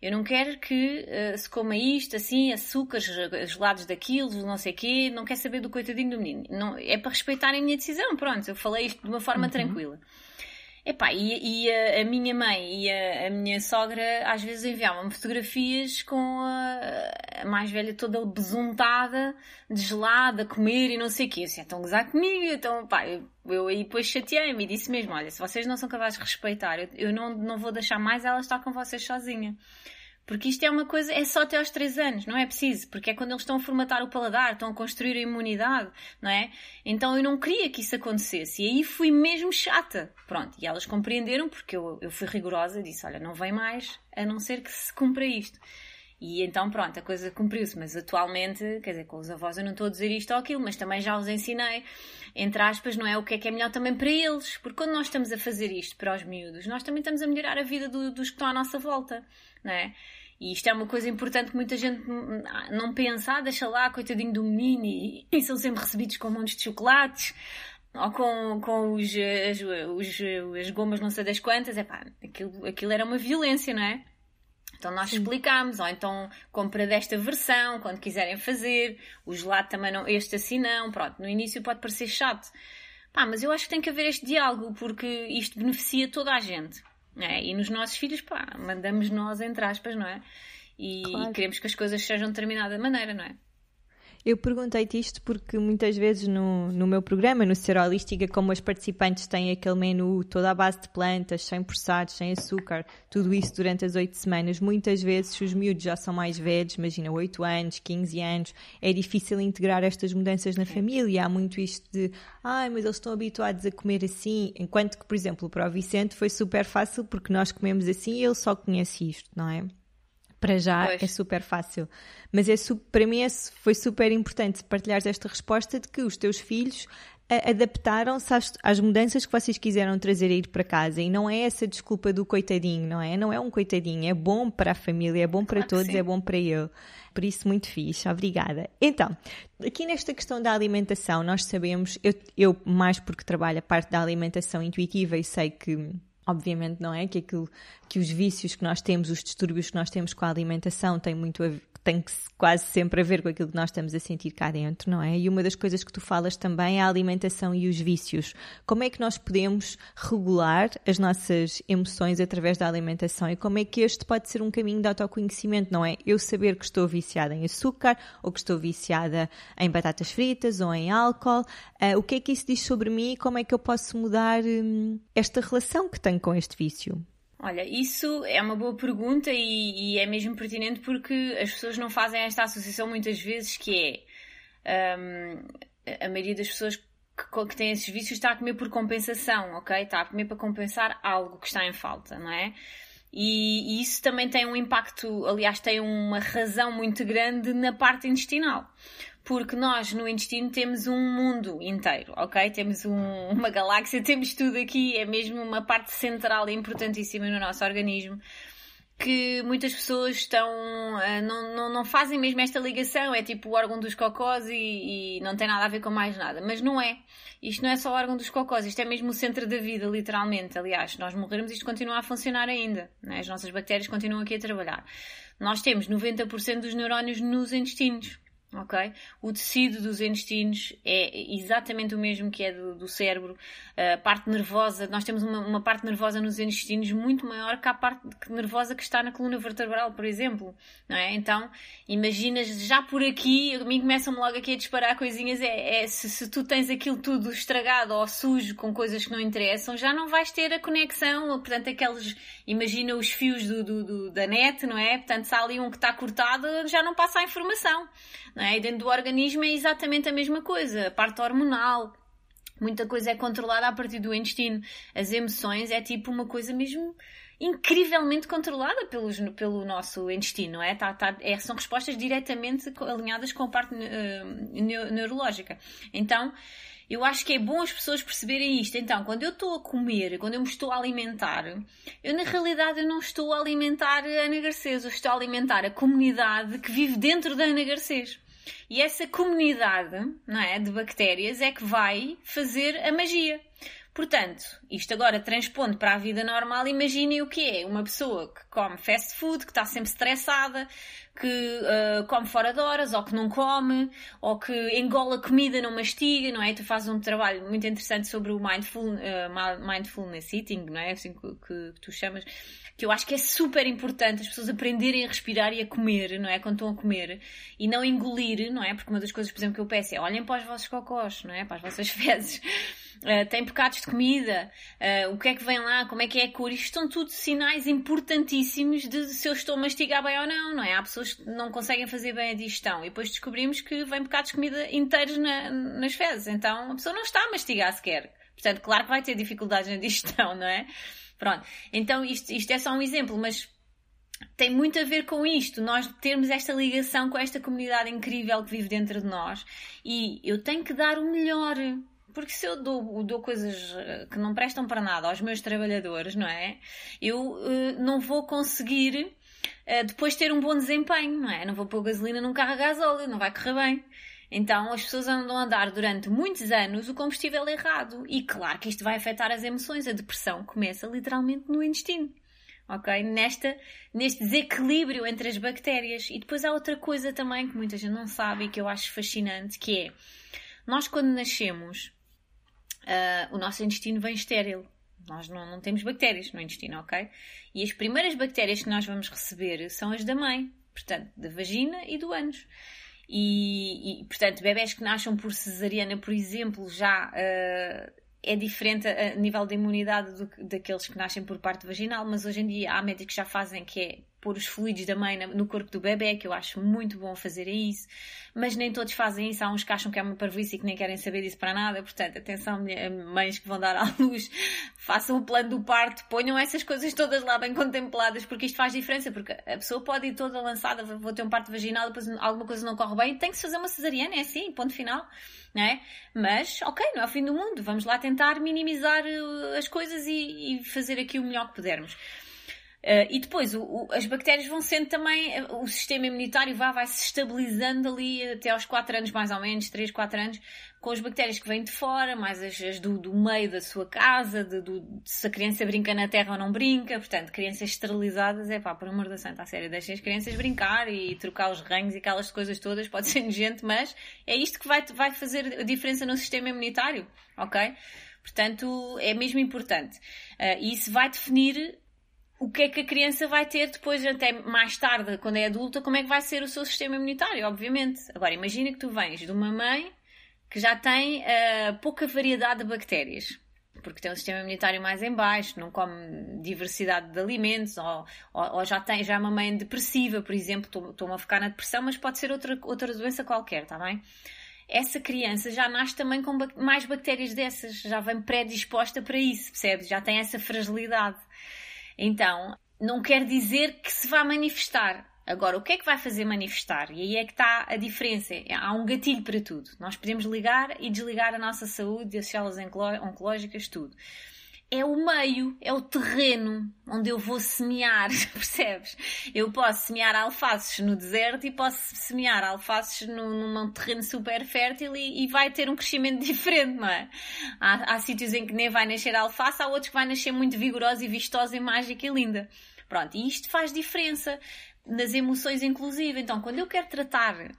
eu não quero que uh, se coma isto, assim, açúcares, gelados daquilo, não sei o quê, não quero saber do coitadinho do menino. Não, é para respeitarem a minha decisão, pronto, eu falei isto de uma forma uhum. tranquila. Epá, e, e a, a, minha mãe e a, a, minha sogra às vezes enviavam-me fotografias com a, a, mais velha toda besuntada, de gelada, a comer e não sei o quê. Assim, estão a gozar comigo, então pá, eu, eu aí depois chateei-me e disse mesmo, olha, se vocês não são capazes de respeitar, eu, eu não, não vou deixar mais ela estar com vocês sozinha. Porque isto é uma coisa, é só até aos 3 anos, não é preciso, porque é quando eles estão a formatar o paladar, estão a construir a imunidade, não é? Então eu não queria que isso acontecesse e aí fui mesmo chata. Pronto, e elas compreenderam porque eu, eu fui rigorosa disse: Olha, não vem mais a não ser que se cumpra isto. E então, pronto, a coisa cumpriu-se, mas atualmente, quer dizer, com os avós eu não estou a dizer isto ou aquilo, mas também já os ensinei, entre aspas, não é o que é que é melhor também para eles, porque quando nós estamos a fazer isto para os miúdos, nós também estamos a melhorar a vida do, dos que estão à nossa volta, não é? E isto é uma coisa importante que muita gente não pensa, ah, deixa lá, coitadinho do menino, e, e são sempre recebidos com montes de chocolates, ou com, com os, as, os, as gomas não sei das quantas, é pá, aquilo, aquilo era uma violência, não é? Então nós explicámos, ou então compra desta versão, quando quiserem fazer, o gelado também não, este assim não, pronto, no início pode parecer chato. Pá, mas eu acho que tem que haver este diálogo, porque isto beneficia toda a gente. É, e nos nossos filhos, pá, mandamos nós, entre aspas, não é? E, claro. e queremos que as coisas sejam de determinada maneira, não é? Eu perguntei-te isto porque muitas vezes no, no meu programa, no Ser Holística, como os participantes têm aquele menu toda à base de plantas, sem processados, sem açúcar, tudo isso durante as oito semanas, muitas vezes os miúdos já são mais velhos, imagina 8 anos, 15 anos, é difícil integrar estas mudanças na família. Há muito isto de, ai, mas eles estão habituados a comer assim, enquanto que, por exemplo, para o Vicente foi super fácil porque nós comemos assim e ele só conhece isto, não é? Para já pois. é super fácil. Mas é, para mim é, foi super importante partilhar esta resposta de que os teus filhos adaptaram-se às, às, mudanças que vocês quiseram trazer a ir para casa. E não é essa desculpa do coitadinho, não é? Não é um coitadinho, é bom para a família, é bom para claro todos, é bom para ele. Por isso, muito fixe, obrigada. Então, aqui nesta questão da alimentação, nós sabemos, eu, eu mais porque trabalho a parte da alimentação intuitiva e sei que obviamente não é? Que aquilo que os vícios que nós temos, os distúrbios que nós temos com a alimentação têm muito a, tem quase sempre a ver com aquilo que nós estamos a sentir cá dentro, não é? E uma das coisas que tu falas também é a alimentação e os vícios. Como é que nós podemos regular as nossas emoções através da alimentação e como é que este pode ser um caminho de autoconhecimento, não é? Eu saber que estou viciada em açúcar ou que estou viciada em batatas fritas ou em álcool, uh, o que é que isso diz sobre mim e como é que eu posso mudar um, esta relação que tenho com este vício? Olha, isso é uma boa pergunta e, e, é mesmo pertinente porque as pessoas não fazem esta associação muitas vezes que é um, a maioria das pessoas que, que têm esses vícios está a comer por compensação, ok? Está a comer para compensar algo que está em falta, não é? E, e isso também tem um impacto, aliás, tem uma razão muito grande na parte intestinal porque nós no intestino temos um mundo inteiro, ok? Temos um, uma galáxia, temos tudo aqui, é mesmo uma parte central e importantíssima no nosso organismo que muitas pessoas estão uh, não, não, não fazem mesmo esta ligação, é tipo o órgão dos cocós e, e, não tem nada a ver com mais nada. Mas não é. Isto não é só o órgão dos cocós, isto é mesmo o centro da vida, literalmente. Aliás, se nós morrermos, isto continua a funcionar ainda. Né? As nossas bactérias continuam aqui a trabalhar. Nós temos 90% dos neurónios nos intestinos ok? O tecido dos intestinos é exatamente o mesmo que é do, do cérebro. A parte nervosa, nós temos uma, uma, parte nervosa nos intestinos muito maior que a parte nervosa que está na coluna vertebral, por exemplo, não é? Então, imaginas já por aqui, a mim começam-me logo aqui a disparar coisinhas, é, é se, se, tu tens aquilo tudo estragado ou sujo com coisas que não interessam, já não vais ter a conexão, portanto, aqueles, imagina os fios do, do da net, não é? Portanto, se há ali um que está cortado, já não passa a informação. É? E dentro do organismo é exatamente a mesma coisa, a parte hormonal. Muita coisa é controlada a partir do intestino. As emoções é tipo uma coisa mesmo incrivelmente controlada pelos, pelo nosso intestino, é? Tá, tá, é? São respostas diretamente alinhadas com a parte uh, neurológica. Então, eu acho que é bom as pessoas perceberem isto. Então, quando eu estou a comer, quando eu me estou a alimentar, eu na realidade eu não estou a alimentar a Ana Garcês, eu estou a alimentar a comunidade que vive dentro da Ana Garcês. E essa comunidade não é, de bactérias é que vai fazer a magia. Portanto, isto agora transpondo para a vida normal, imaginem o que é uma pessoa que come fast food, que está sempre estressada, que uh, come fora de horas, ou que não come, ou que engola comida, não mastiga, não é? Tu fazes um trabalho muito interessante sobre o mindful, uh, mindfulness eating, não é? Assim que, que, que tu chamas que eu acho que é super importante as pessoas aprenderem a respirar e a comer, não é? Quando estão a comer e não engolir, não é? Porque uma das coisas, por exemplo, que eu peço é olhem para os vossos cocós, não é? Para as vossas fezes. Uh, tem bocados de comida, uh, o que é que vem lá, como é que é a cor, isto são tudo sinais importantíssimos de se eu estou a mastigar bem ou não, não é? Há pessoas que não conseguem fazer bem a digestão e depois descobrimos que vem bocados de comida inteiros na, nas fezes, então a pessoa não está a mastigar sequer. Portanto, claro que vai ter dificuldades na digestão, não é? Pronto. Então isto, isto é só um exemplo, mas tem muito a ver com isto, nós termos esta ligação com esta comunidade incrível que vive dentro de nós e eu tenho que dar o melhor. Porque se eu dou, dou coisas eh, que não prestam para nada aos meus trabalhadores, não é? Eu uh, não vou conseguir uh, depois ter um bom desempenho, não é? Não vou pôr gasolina num carro a gasóleo, não vai correr bem. Então as pessoas andam a andar durante muitos anos o combustível errado. E claro que isto vai afetar as emoções. A depressão começa literalmente no intestino. Ok? Nesta, neste desequilíbrio entre as bactérias. E depois há outra coisa também que muita gente não sabe e que eu acho fascinante, que é nós quando nascemos, uh, o nosso intestino vem estéril. Nós não, não temos bactérias no intestino, ok? E as primeiras bactérias que nós vamos receber são as da mãe, portanto, da vagina e do ânus. E, e, portanto, bebés que nasçam por cesariana, por exemplo, já uh, é diferente a, a, nível de imunidade do, daqueles que nascem por parte vaginal, mas hoje em dia há médicos que já fazem que é pôr os fluidos da mãe no corpo do bebê, que eu acho muito bom fazer isso, mas nem todos fazem isso. Há uns que acham que é uma parvoíce e que nem querem saber disso para nada. Portanto, atenção, mães que vão dar à luz, façam o plano do parto, ponham essas coisas todas lá bem contempladas, porque isto faz diferença. Porque a pessoa pode ir toda lançada, vou ter um parto vaginal, depois alguma coisa não corre bem, tem que se fazer uma cesariana, é assim, ponto final. Não é? Mas, ok, não é o fim do mundo. Vamos lá tentar minimizar uh, as coisas e, e fazer aqui o melhor que pudermos. Uh, e depois o, o, as bactérias vão sendo também, eh, o sistema imunitário vai, vai se estabilizando ali até aos 4 anos, mais ou menos, 3, 4 anos, com as bactérias que vêm de fora, mais as, as do, do, meio da sua casa, de, do, se a criança brinca na terra ou não brinca, portanto, crianças esterilizadas, é pá, por amor da santa, a sério, deixem as crianças brincar e trocar os ranhos e aquelas coisas todas, pode ser nojento, mas é isto que vai, vai fazer a diferença no sistema imunitário, ok? Portanto, é mesmo importante. Uh, e isso vai definir o que é que a criança vai ter depois, até mais tarde, quando é adulta, como é que vai ser o seu sistema imunitário, obviamente. Agora, imagina que tu vens de uma mãe que já tem uh, pouca variedade de bactérias, porque tem um sistema imunitário mais em baixo, não come diversidade de alimentos, ou, ou, ou já tem já é uma mãe depressiva, por exemplo, estou-me a focar na depressão, mas pode ser outra, outra doença qualquer, está bem? Essa criança já nasce também com mais bactérias dessas, já vem predisposta para isso, percebes? Já tem essa fragilidade. Então, não quer dizer que se vá manifestar. Agora, o que é que vai fazer manifestar? E aí é que está a diferença. Há um gatilho para tudo. Nós podemos ligar e desligar a nossa saúde, as células oncológicas, tudo. É o meio, é o terreno onde eu vou semear, percebes? Eu posso semear alfaces no deserto e posso semear alfaces num, terreno super fértil e, e, vai ter um crescimento diferente, não é? Há, há sítios em que nem vai nascer alface, há outros que vai nascer muito vigorosa e vistosa e mágica e linda. Pronto, e isto faz diferença nas emoções inclusive. Então, quando eu quero tratar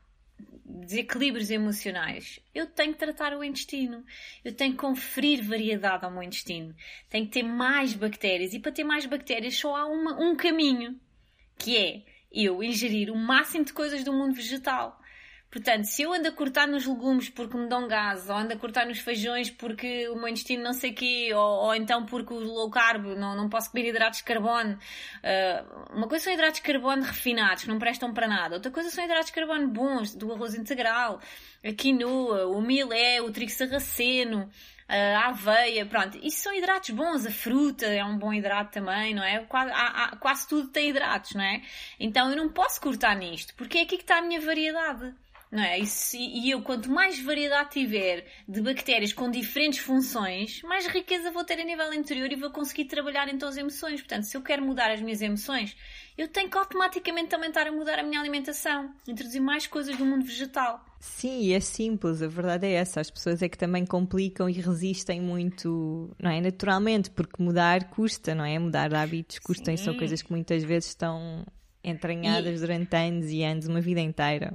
desequilíbrios emocionais, eu tenho que tratar o intestino. Eu tenho que conferir variedade ao meu intestino. Tenho que ter mais bactérias. E para ter mais bactérias só há uma, um caminho, que é eu ingerir o máximo de coisas do mundo vegetal. Portanto, se eu ando a cortar nos legumes porque me dão gás, ou ando a cortar nos feijões porque o meu intestino não sei quê, ou, ou então porque o low carb, não, não posso comer hidratos de carbono. Uh, uma coisa são hidratos de carbono refinados, que não prestam para nada. Outra coisa são hidratos de carbono bons, do arroz integral, a quinoa, o milé, o trigo sarraceno a aveia, pronto. Isso são hidratos bons, a fruta é um bom hidrato também, não é? Quase, há, há, quase tudo tem hidratos, não é? Então eu não posso cortar nisto, porque é aqui que está a minha variedade. Não é? E, se, e eu, quanto mais variedade tiver de bactérias com diferentes funções, mais riqueza vou ter a nível interior e vou conseguir trabalhar então as emoções. Portanto, se eu quero mudar as minhas emoções, eu tenho que automaticamente também estar a mudar a minha alimentação, introduzir mais coisas do mundo vegetal. Sim, é simples, a verdade é essa. As pessoas é que também complicam e resistem muito, não é? Naturalmente, porque mudar custa, não é? Mudar hábitos custa e são coisas que muitas vezes estão entranhadas e... durante anos e anos, uma vida inteira.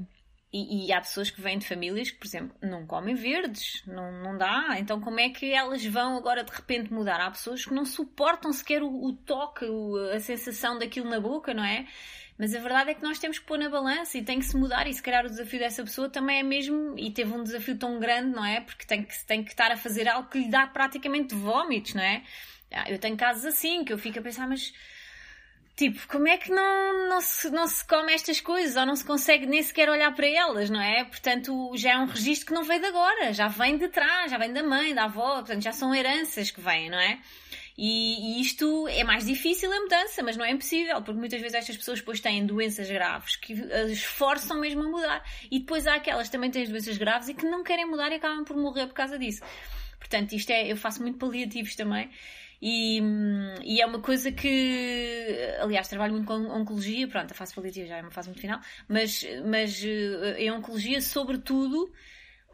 E, e, há pessoas que vêm de famílias que, por exemplo, não comem verdes, não, não dá. Então, como é que elas vão agora de repente mudar? Há pessoas que não suportam sequer o, o toque, o, a sensação daquilo na boca, não é? Mas a verdade é que nós temos que pôr na balança e tem que se mudar. E se calhar o desafio dessa pessoa também é mesmo. E teve um desafio tão grande, não é? Porque tem que, tem que estar a fazer algo que lhe dá praticamente vómitos, não é? Ah, eu tenho casos assim que eu fico a pensar, mas Tipo, como é que não, não, se, não se come estas coisas ou não se consegue nem sequer olhar para elas, não é? Portanto, já é um registro que não veio de agora, já vem de trás, já vem da mãe, da avó, portanto, já são heranças que vêm, não é? E, e, isto é mais difícil a mudança, mas não é impossível, porque muitas vezes estas pessoas depois têm doenças graves que as esforçam mesmo a mudar. E depois há aquelas que também têm doenças graves e que não querem mudar e acabam por morrer por causa disso. Portanto, isto é, eu faço muito paliativos também. E, e, é uma coisa que, aliás, trabalho muito com oncologia, pronto, a fase paliativa já é uma fase muito final, mas, mas eh, em oncologia, sobretudo,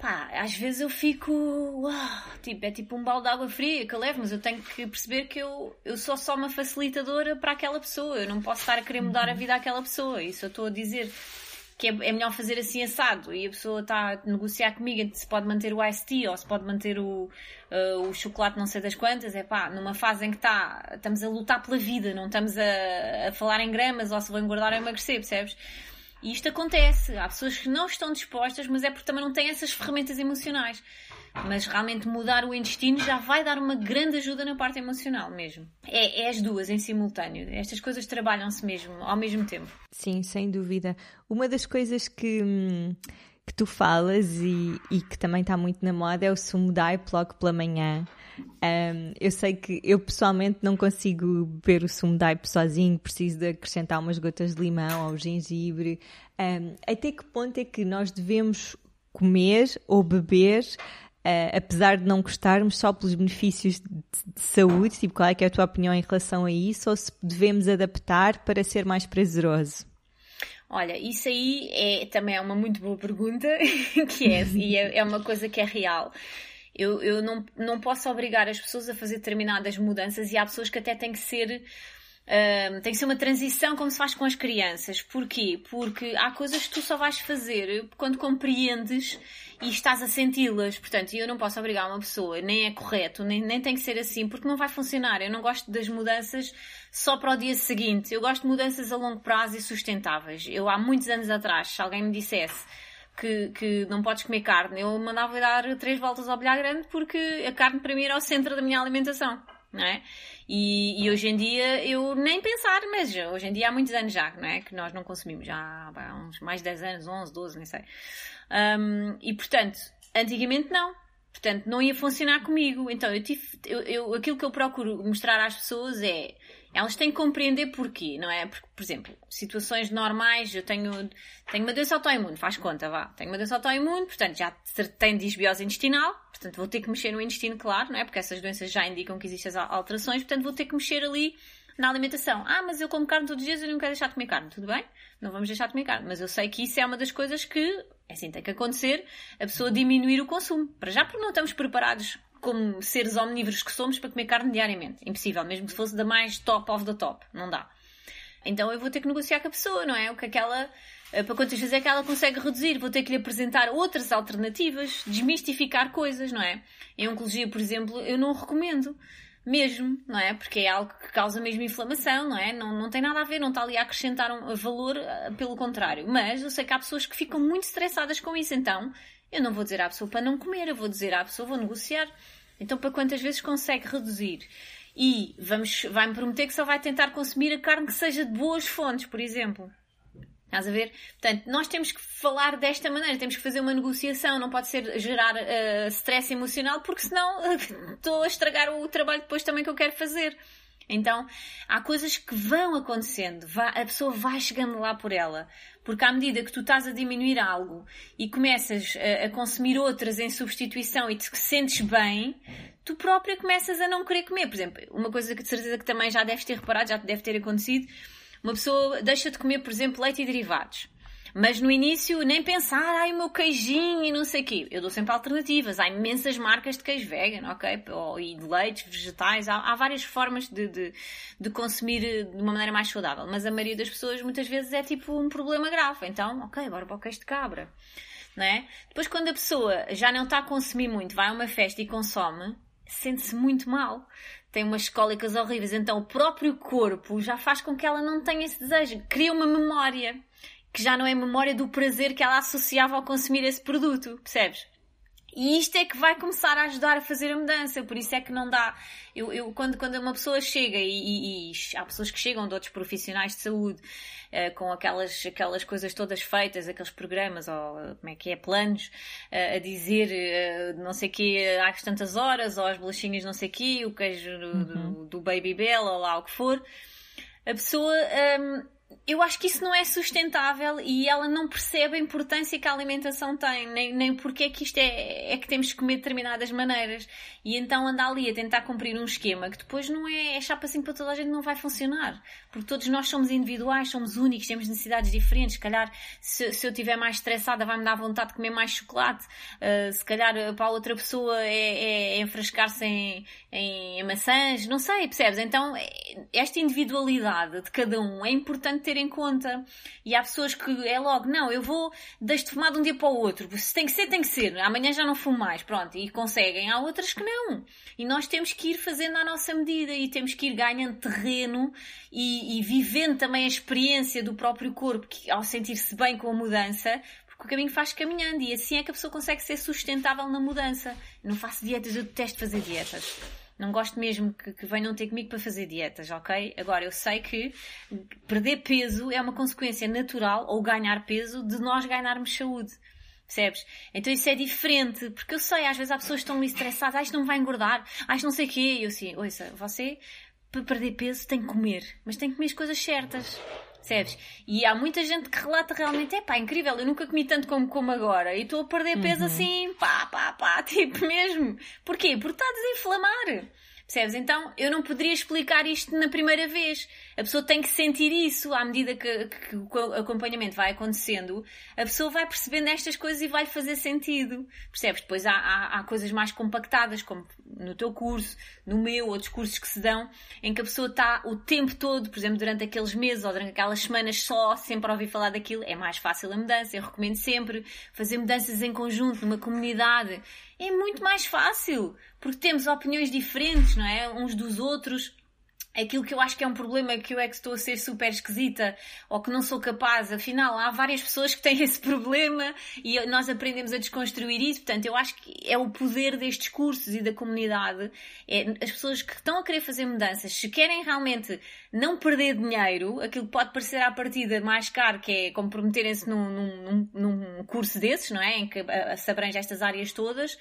pá, às vezes eu fico, uau, tipo, é tipo um balde de água fria que eu levo, mas eu tenho que perceber que eu, eu sou só uma facilitadora para aquela pessoa, eu não posso estar a querer mudar a vida àquela pessoa, isso eu estou a dizer que é, é, melhor fazer assim assado e a pessoa está a negociar comigo se pode manter o iced tea ou se pode manter o, uh, o chocolate não sei das quantas, é pá, numa fase em que está, estamos a lutar pela vida, não estamos a, a falar em gramas ou se vou engordar ou emagrecer, percebes? E isto acontece. Há pessoas que não estão dispostas, mas é porque também não têm essas ferramentas emocionais. Mas realmente mudar o intestino já vai dar uma grande ajuda na parte emocional mesmo. É, é as duas em simultâneo. Estas coisas trabalham-se mesmo ao mesmo tempo. Sim, sem dúvida. Uma das coisas que. Hum, que tu falas e, e, que também está muito na moda é o sumo de logo pela manhã. Um, eu sei que eu pessoalmente não consigo beber o sumo aipo sozinho, preciso de acrescentar umas gotas de limão ou gengibre. Um, até que ponto é que nós devemos comer ou beber, uh, apesar de não gostarmos, só pelos benefícios de, de, saúde? Tipo, qual é, é a tua opinião em relação a isso? Ou se devemos adaptar para ser mais prazeroso? Olha, isso aí é, também é uma muito boa pergunta, que é, e é, é uma coisa que é real. Eu, eu não, não posso obrigar as pessoas a fazer determinadas mudanças e há pessoas que até têm que ser. Uh, tem que ser uma transição como se faz com as crianças. Porquê? Porque há coisas que tu só vais fazer quando compreendes e estás a senti-las. Portanto, eu não posso obrigar uma pessoa, nem é correto, nem, nem tem que ser assim, porque não vai funcionar. Eu não gosto das mudanças só para o dia seguinte. Eu gosto de mudanças a longo prazo e sustentáveis. Eu, há muitos anos atrás, se alguém me dissesse que, que não podes comer carne, eu mandava dar três voltas ao bilhar grande porque a carne para mim era o centro da minha alimentação. Não é? E, e, hoje em dia eu nem pensar, mas hoje em dia há muitos anos já, não é? Que nós não consumimos, já há uns mais de 10 anos, 11, 12, nem sei. Um, e portanto, antigamente não. Portanto, não ia funcionar comigo. Então, eu tive, eu, eu, aquilo que eu procuro mostrar às pessoas é elas têm que compreender porquê, não é? Porque, por exemplo, situações normais, eu tenho, tenho uma doença autoimune, faz conta, vá. Tenho uma doença autoimune, portanto já tenho disbiose intestinal, portanto vou ter que mexer no intestino, claro, não é? Porque essas doenças já indicam que existem alterações, portanto vou ter que mexer ali na alimentação. Ah, mas eu como carne todos os dias, eu não quero deixar de comer carne. Tudo bem? Não vamos deixar de comer carne. Mas eu sei que isso é uma das coisas que, é assim, tem que acontecer, a pessoa diminuir o consumo. Para já porque não estamos preparados como seres omnívoros que somos para comer carne diariamente. Impossível, mesmo que fosse da mais top of the top. Não dá. Então eu vou ter que negociar com a pessoa, não é? O que aquela para quantas vezes é que ela consegue reduzir? Vou ter que lhe apresentar outras alternativas, desmistificar coisas, não é? Em oncologia, por exemplo, eu não recomendo mesmo, não é? Porque é algo que causa mesmo inflamação, não é? Não, não tem nada a ver, não está ali a acrescentar um valor, uh, pelo contrário. Mas eu sei que há pessoas que ficam muito estressadas com isso, então eu não vou dizer à pessoa para não comer, eu vou dizer à pessoa, vou negociar. Então, para quantas vezes consegue reduzir? E vamos, vai-me prometer que só vai tentar consumir a carne que seja de boas fontes, por exemplo. Estás a ver? Portanto, nós temos que falar desta maneira, temos que fazer uma negociação, não pode ser gerar uh, stress emocional, porque senão uh, estou a estragar o trabalho depois também que eu quero fazer. Então, há coisas que vão acontecendo, a pessoa vai chegando lá por ela. Porque à medida que tu estás a diminuir algo e começas a, a consumir outras em substituição e te sentes bem, tu própria começas a não querer comer. Por exemplo, uma coisa que de certeza que também já deves ter reparado, já deve ter acontecido, uma pessoa deixa de comer, por exemplo, leite e derivados. Mas no início nem pensar, ai o meu queijinho e não sei o quê. Eu dou sempre alternativas. Há imensas marcas de queijo vegan, ok? E de leites, vegetais. Há, há várias formas de, de, de, consumir de uma maneira mais saudável. Mas a maioria das pessoas muitas vezes é tipo um problema grave. Então, ok, bora para o queijo de cabra. Não é? Depois quando a pessoa já não está a consumir muito, vai a uma festa e consome, sente-se muito mal tem umas cólicas horríveis, então o próprio corpo já faz com que ela não tenha esse desejo, cria uma memória que já não é memória do prazer que ela associava ao consumir esse produto, percebes? E isto é que vai começar a ajudar a fazer a mudança, por isso é que não dá. Eu, eu quando, quando uma pessoa chega, e, e, e, há pessoas que chegam de outros profissionais de saúde, uh, com aquelas, aquelas coisas todas feitas, aqueles programas, ou como é que é, planos, uh, a dizer uh, não sei o quê às tantas horas, ou as bolachinhas não sei o quê, o queijo uhum. do, do Baby Bell, ou lá o que for, a pessoa. Um, eu acho que isso não é sustentável e ela não percebe a importância que a alimentação tem, nem, nem porque é que isto é, é que temos que comer de determinadas maneiras. E então anda ali a tentar cumprir um esquema que depois não é, é chapa assim para toda a gente, não vai funcionar. Porque todos nós somos individuais, somos únicos, temos necessidades diferentes. Se calhar, se, se eu estiver mais estressada, vai-me dar vontade de comer mais chocolate. Uh, se calhar, para a outra pessoa, é, é, é enfrascar-se em, em maçãs. Não sei, percebes? Então, esta individualidade de cada um é importante ter em conta. E há pessoas que é logo, não, eu vou, deixo de fumar de um dia para o outro. Se tem que ser, tem que ser. Amanhã já não fumo mais. Pronto. E conseguem. Há outras que não. E nós temos que ir fazendo à nossa medida e temos que ir ganhando terreno e, e vivendo também a experiência do próprio corpo, que, ao sentir-se bem com a mudança, porque o caminho faz caminhando e assim é que a pessoa consegue ser sustentável na mudança. não faço dietas, eu detesto fazer dietas. Não gosto mesmo que, que, venham ter comigo para fazer dietas, ok? Agora, eu sei que perder peso é uma consequência natural, ou ganhar peso, de nós ganharmos saúde. Percebes? Então isso é diferente, porque eu sei, às vezes há pessoas que estão estressadas, isto não vai engordar, isto não sei o quê. E eu assim, ouça, você, para perder peso, tem que comer, mas tem que comer as coisas certas. Percebes? E há muita gente que relata realmente, é pá, incrível, eu nunca comi tanto como como agora e estou a perder peso uhum. assim, pá, pá, pá, tipo mesmo. Porquê? Porque está a desinflamar. Percebes? Então eu não poderia explicar isto na primeira vez. A pessoa tem que sentir isso à medida que, que, que o acompanhamento vai acontecendo. A pessoa vai percebendo estas coisas e vai fazer sentido. Percebes? Depois há, há, há, coisas mais compactadas, como no teu curso, no meu, outros cursos que se dão, em que a pessoa está o tempo todo, por exemplo, durante aqueles meses ou durante aquelas semanas só, sempre a ouvir falar daquilo. É mais fácil a mudança. Eu recomendo sempre fazer mudanças em conjunto, numa comunidade é muito mais fácil, porque temos opiniões diferentes, não é? Uns dos outros. Aquilo que eu acho que é um problema que eu é que estou a ser super esquisita ou que não sou capaz, afinal há várias pessoas que têm esse problema e nós aprendemos a desconstruir isso. Portanto, eu acho que é o poder destes cursos e da comunidade. É, as pessoas que estão a querer fazer mudanças, se querem realmente não perder dinheiro, aquilo que pode parecer à partida mais caro, que é comprometerem-se num, num, num, curso desses, não é? Em que se abrange estas áreas todas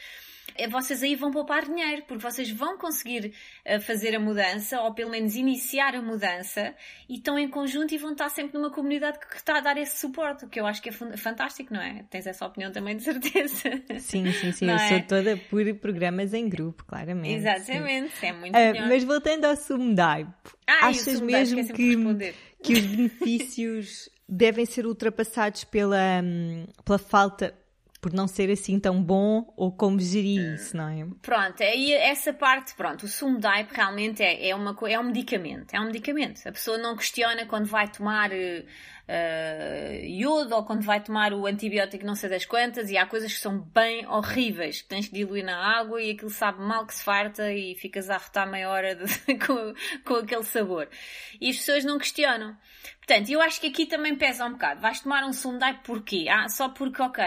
vocês aí vão poupar dinheiro, porque vocês vão conseguir uh, fazer a mudança, ou pelo menos iniciar a mudança, e estão em conjunto e vão estar sempre numa comunidade que, está a dar esse suporte, o que eu acho que é fantástico, não é? Tens essa opinião também, de certeza. Sim, sim, sim. Não eu é? sou toda por programas em grupo, claramente. Exatamente, sim. é muito uh, Mas voltando ao Sumdai, ah, achas mesmo que, que os benefícios devem ser ultrapassados pela, hum, pela falta por não ser assim tão bom ou como gerir isso, não é? Pronto, aí essa parte, pronto, o sumo realmente é, é, uma, é um medicamento, é um medicamento. A pessoa não questiona quando vai tomar uh, uh, iodo ou quando vai tomar o antibiótico não sei das quantas e há coisas que são bem horríveis, que tens que diluir na água e aquilo sabe mal que se farta e ficas a arrotar meia hora de, com, com aquele sabor. E as pessoas não questionam. Portanto, eu acho que aqui também pesa um bocado. Vais tomar um Sundai porquê? Ah, só porque, ok,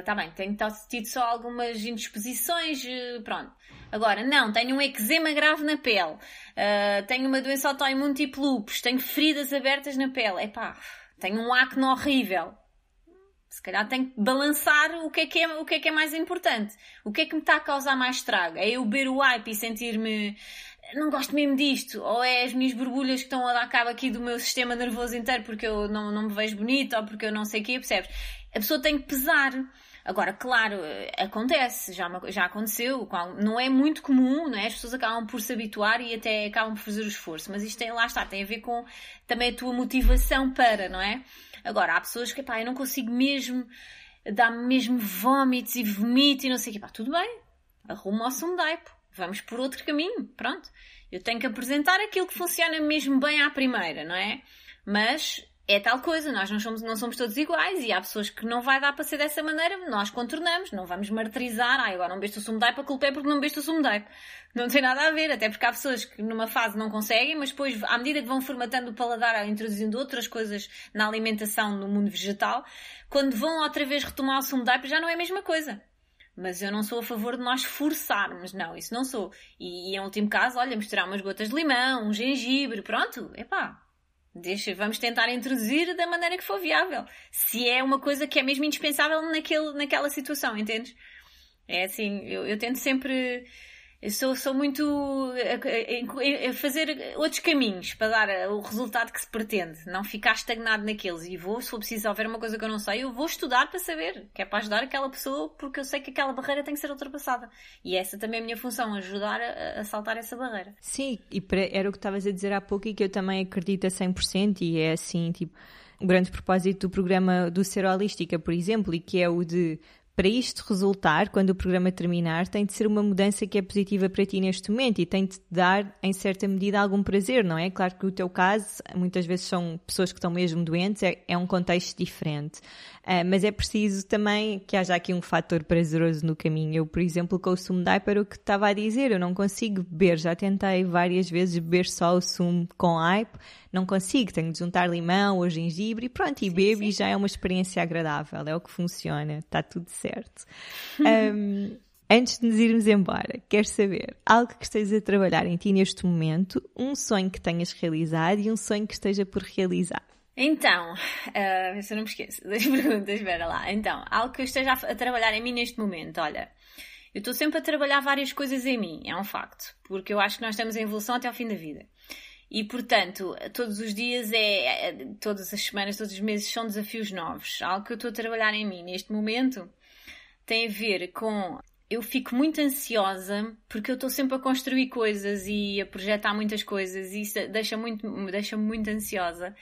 está uh, bem, tenho tido só algumas indisposições, uh, pronto. Agora, não, tenho um eczema grave na pele, uh, tenho uma doença autoimune tipo lupus, tenho feridas abertas na pele. Epá, tenho um acne horrível. Se calhar tenho que balançar o que, é que é, o que é que é mais importante. O que é que me está a causar mais estrago? É eu beber o hype e sentir-me não gosto mesmo disto, ou é as minhas borbulhas que estão a dar cabo aqui do meu sistema nervoso inteiro porque eu não, não me vejo bonito ou porque eu não sei o quê, percebes? A pessoa tem que pesar. Agora, claro, acontece, já, já aconteceu, não é muito comum, não é? As pessoas acabam por se habituar e até acabam por fazer o esforço, mas isto tem, lá está, tem a ver com também a tua motivação para, não é? Agora, há pessoas que, pá, eu não consigo mesmo, dar-me mesmo vómitos e vomito e não sei o quê, pá, tudo bem, arruma ao sundaipo vamos por outro caminho, pronto. Eu tenho que apresentar aquilo que funciona mesmo bem à primeira, não é? Mas é tal coisa, nós não somos, não somos todos iguais e há pessoas que não vai dar para ser dessa maneira, nós contornamos, não vamos martirizar, ah, agora não bebeste o sumo de para culpa é porque não bebeste o sumo de Não tem nada a ver, até porque há pessoas que numa fase não conseguem, mas depois, à medida que vão formatando o paladar, introduzindo outras coisas na alimentação no mundo vegetal, quando vão outra vez retomar o sumo de já não é a mesma coisa. Mas eu não sou a favor de nós forçarmos, não, isso não sou. E, e em último caso, olha, misturar umas gotas de limão, um gengibre, pronto, epá, Deixa, vamos tentar introduzir da maneira que for viável. Se é uma coisa que é mesmo indispensável naquele, naquela situação, entendes? É assim, eu, eu tento sempre eu sou, sou muito a, a, fazer outros caminhos para dar o resultado que se pretende, não ficar estagnado naqueles. E vou, se for preciso houver uma coisa que eu não sei, eu vou estudar para saber, que é para ajudar aquela pessoa, porque eu sei que aquela barreira tem que ser ultrapassada. E essa também é a minha função, ajudar a, a saltar essa barreira. Sim, e para, era o que estavas a dizer há pouco e que eu também acredito a 100%, e é assim, tipo, o grande propósito do programa do Ser Holística, por exemplo, e que é o de para isto resultar, quando o programa terminar, tem de ser uma mudança que é positiva para ti neste momento e tem de te dar, em certa medida, algum prazer, não é? Claro que o teu caso, muitas vezes são pessoas que estão mesmo doentes, é, é um contexto diferente. Uh, mas é preciso também que haja aqui um fator prazeroso no caminho. Eu, por exemplo, com o sumo de para o que estava a dizer, eu não consigo beber, já tentei várias vezes beber só o sumo com aipo, não consigo, tenho de juntar limão ou gengibre e pronto, e sim, bebo sim. e já é uma experiência agradável, é o que funciona, está tudo certo. um, antes de nos irmos embora, quero saber algo que estejas a trabalhar em ti neste momento, um sonho que tenhas realizado e um sonho que esteja por realizar. Então, uh, se eu não me esqueço das perguntas, espera lá. Então, algo que eu esteja a, a trabalhar em mim neste momento, olha, eu estou sempre a trabalhar várias coisas em mim, é um facto, porque eu acho que nós estamos em evolução até ao fim da vida. E, portanto, todos os dias, é, é, todas as semanas, todos os meses são desafios novos. Algo que eu estou a trabalhar em mim neste momento tem a ver com. Eu fico muito ansiosa porque eu estou sempre a construir coisas e a projetar muitas coisas e isso deixa-me muito, deixa muito ansiosa.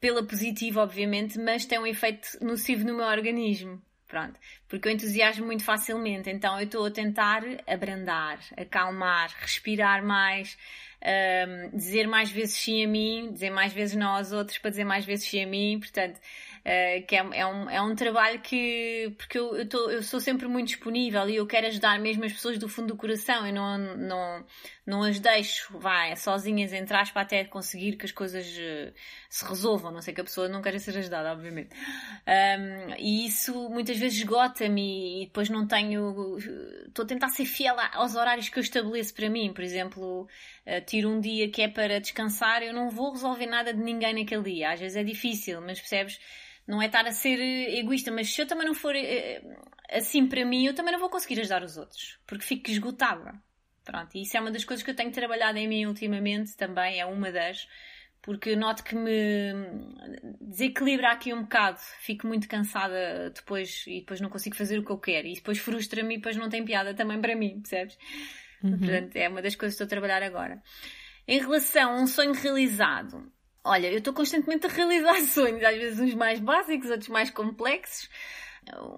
Pela positiva, obviamente, mas tem um efeito nocivo no meu organismo. Pronto. Porque eu entusiasmo muito facilmente. Então eu estou a tentar abrandar, acalmar, respirar mais um, dizer mais vezes sim a mim, dizer mais vezes não aos outros para dizer mais vezes sim a mim, portanto, uh, que é, é, um, é um trabalho que, porque eu, eu, tô, eu sou sempre muito disponível e eu quero ajudar mesmo as pessoas do fundo do coração, eu não, não, não as deixo, vai, sozinhas, entre aspas, até conseguir que as coisas uh, se resolvam, não sei que a pessoa não queira ser ajudada, obviamente. Um, e isso muitas vezes esgota-me e depois não tenho, estou a tentar ser fiel aos horários que eu estabeleço para mim, por exemplo, uh, tiro um dia que é para descansar, eu não vou resolver nada de ninguém naquele dia. Às vezes é difícil, mas percebes? Não é estar a ser eh, egoísta, mas se eu também não for uh, assim para mim, eu também não vou conseguir ajudar os outros, porque fico esgotada. Pronto, e isso é uma das coisas que eu tenho trabalhado em mim ultimamente também, é uma das, porque noto que me desequilibra aqui um bocado, fico muito cansada depois e depois não consigo fazer o que eu quero e depois frustra-me e depois não tem piada também para mim, percebes? Uhum. Portanto, é uma das coisas que estou a trabalhar agora. Em relação a um sonho realizado, olha, eu estou constantemente a realizar sonhos, às vezes uns mais básicos, outros mais complexos.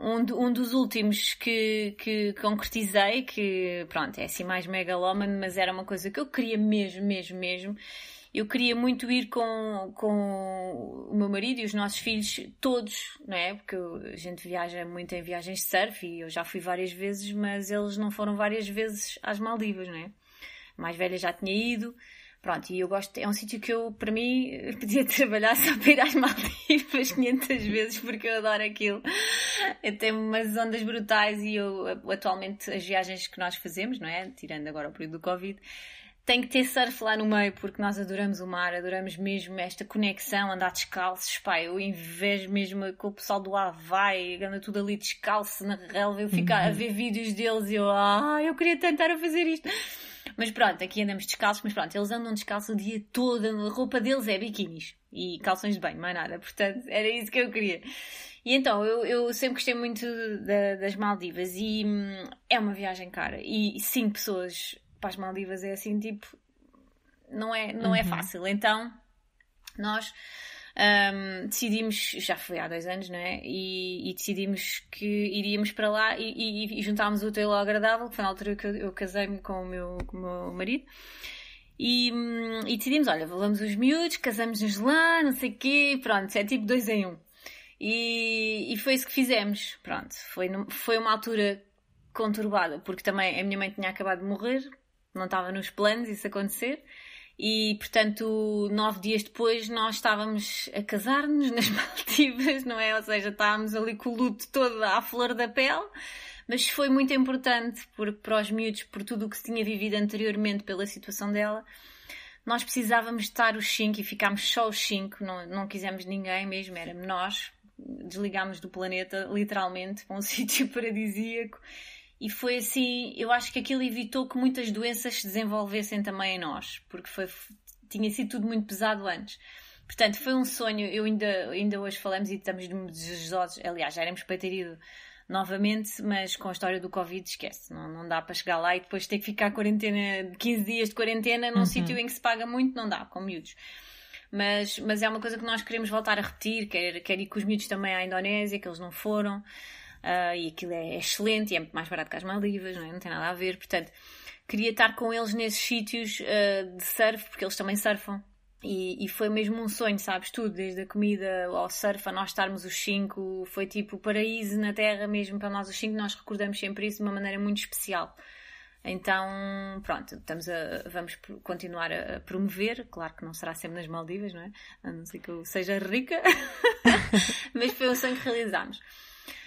Um, um dos últimos que, que concretizei, que pronto, é assim mais megalómano, mas era uma coisa que eu queria mesmo, mesmo, mesmo. eu queria muito ir com, com o meu marido e os nossos filhos, todos, não é? Porque a gente viaja muito em viagens de surf e eu já fui várias vezes, mas eles não foram várias vezes às Maldivas, não é? A mais velha já tinha ido. Pronto, e eu gosto, é um sítio que eu, para mim, podia trabalhar só para ir às Maldivas 500 vezes porque eu adoro aquilo. Tenho umas ondas brutais e eu, atualmente, as viagens que nós fazemos, não é? Tirando agora o período do Covid, tem que ter surf lá no meio porque nós adoramos o mar, adoramos mesmo esta conexão, andar descalços, pá, eu invejo mesmo com o pessoal do Havaí, anda tudo ali descalço na relva, eu fico uhum. a ver vídeos deles e eu, ah, eu queria tentar fazer isto. Mas pronto, aqui andamos descalços, mas pronto, eles andam descalços o dia todo, a roupa deles é biquínis e calções de banho, mais nada. Portanto, era isso que eu queria. E então, eu, eu sempre gostei muito da, das Maldivas e hum, é uma viagem cara. E cinco pessoas para as Maldivas é assim, tipo, não é, não é uhum. é fácil. Então, nós um, decidimos, já foi há dois anos, não é? E, e decidimos que iríamos para lá e, e, e juntámos o teu agradável, que foi na altura que eu, eu casei-me com, o meu, com o meu marido. E, hum, e decidimos, olha, levamos os miúdos, casamos-nos lá, não sei o quê, pronto, é tipo dois em um. E, e foi isso que fizemos, pronto. Foi, foi uma altura conturbada, porque também a minha mãe tinha acabado de morrer, não estava nos planos isso acontecer e portanto nove dias depois nós estávamos a casar-nos nas Maldivas, não é? Ou seja, estávamos ali com o luto todo à flor da pele, mas foi muito importante porque para os miúdos, por tudo o que se tinha vivido anteriormente pela situação dela, nós precisávamos estar os cinco e ficámos só os cinco, não, não quisemos ninguém mesmo, éramos nós, desligámos do planeta literalmente para um sítio paradisíaco e foi assim, eu acho que aquilo evitou que muitas doenças se desenvolvessem também em nós, porque foi, tinha sido tudo muito pesado antes. Portanto, foi um sonho, eu ainda, ainda hoje falamos e estamos desejosos, aliás, já éramos para ter ido novamente, mas com a história do Covid, esquece, não, não dá para chegar lá e depois ter que ficar quarentena, 15 dias de quarentena num uhum. sítio em que se paga muito, não dá, com miúdos. Mas, mas é uma coisa que nós queremos voltar a repetir, quer, quer ir com os miúdos também à Indonésia, que eles não foram uh, e aquilo é excelente e é mais barato que as Maldivas, não, é? não tem nada a ver. Portanto, queria estar com eles nesses sítios uh, de surf, porque eles também surfam. E, e, foi mesmo um sonho, sabes? Tudo, desde a comida ao surf, a nós estarmos os cinco, foi tipo o paraíso na Terra mesmo para nós os cinco. Nós recordamos sempre isso de uma maneira muito especial. Então, pronto, estamos a, vamos continuar a promover. Claro que não será sempre nas Maldivas, não é? A não ser que eu seja rica, mas foi um sonho que realizámos.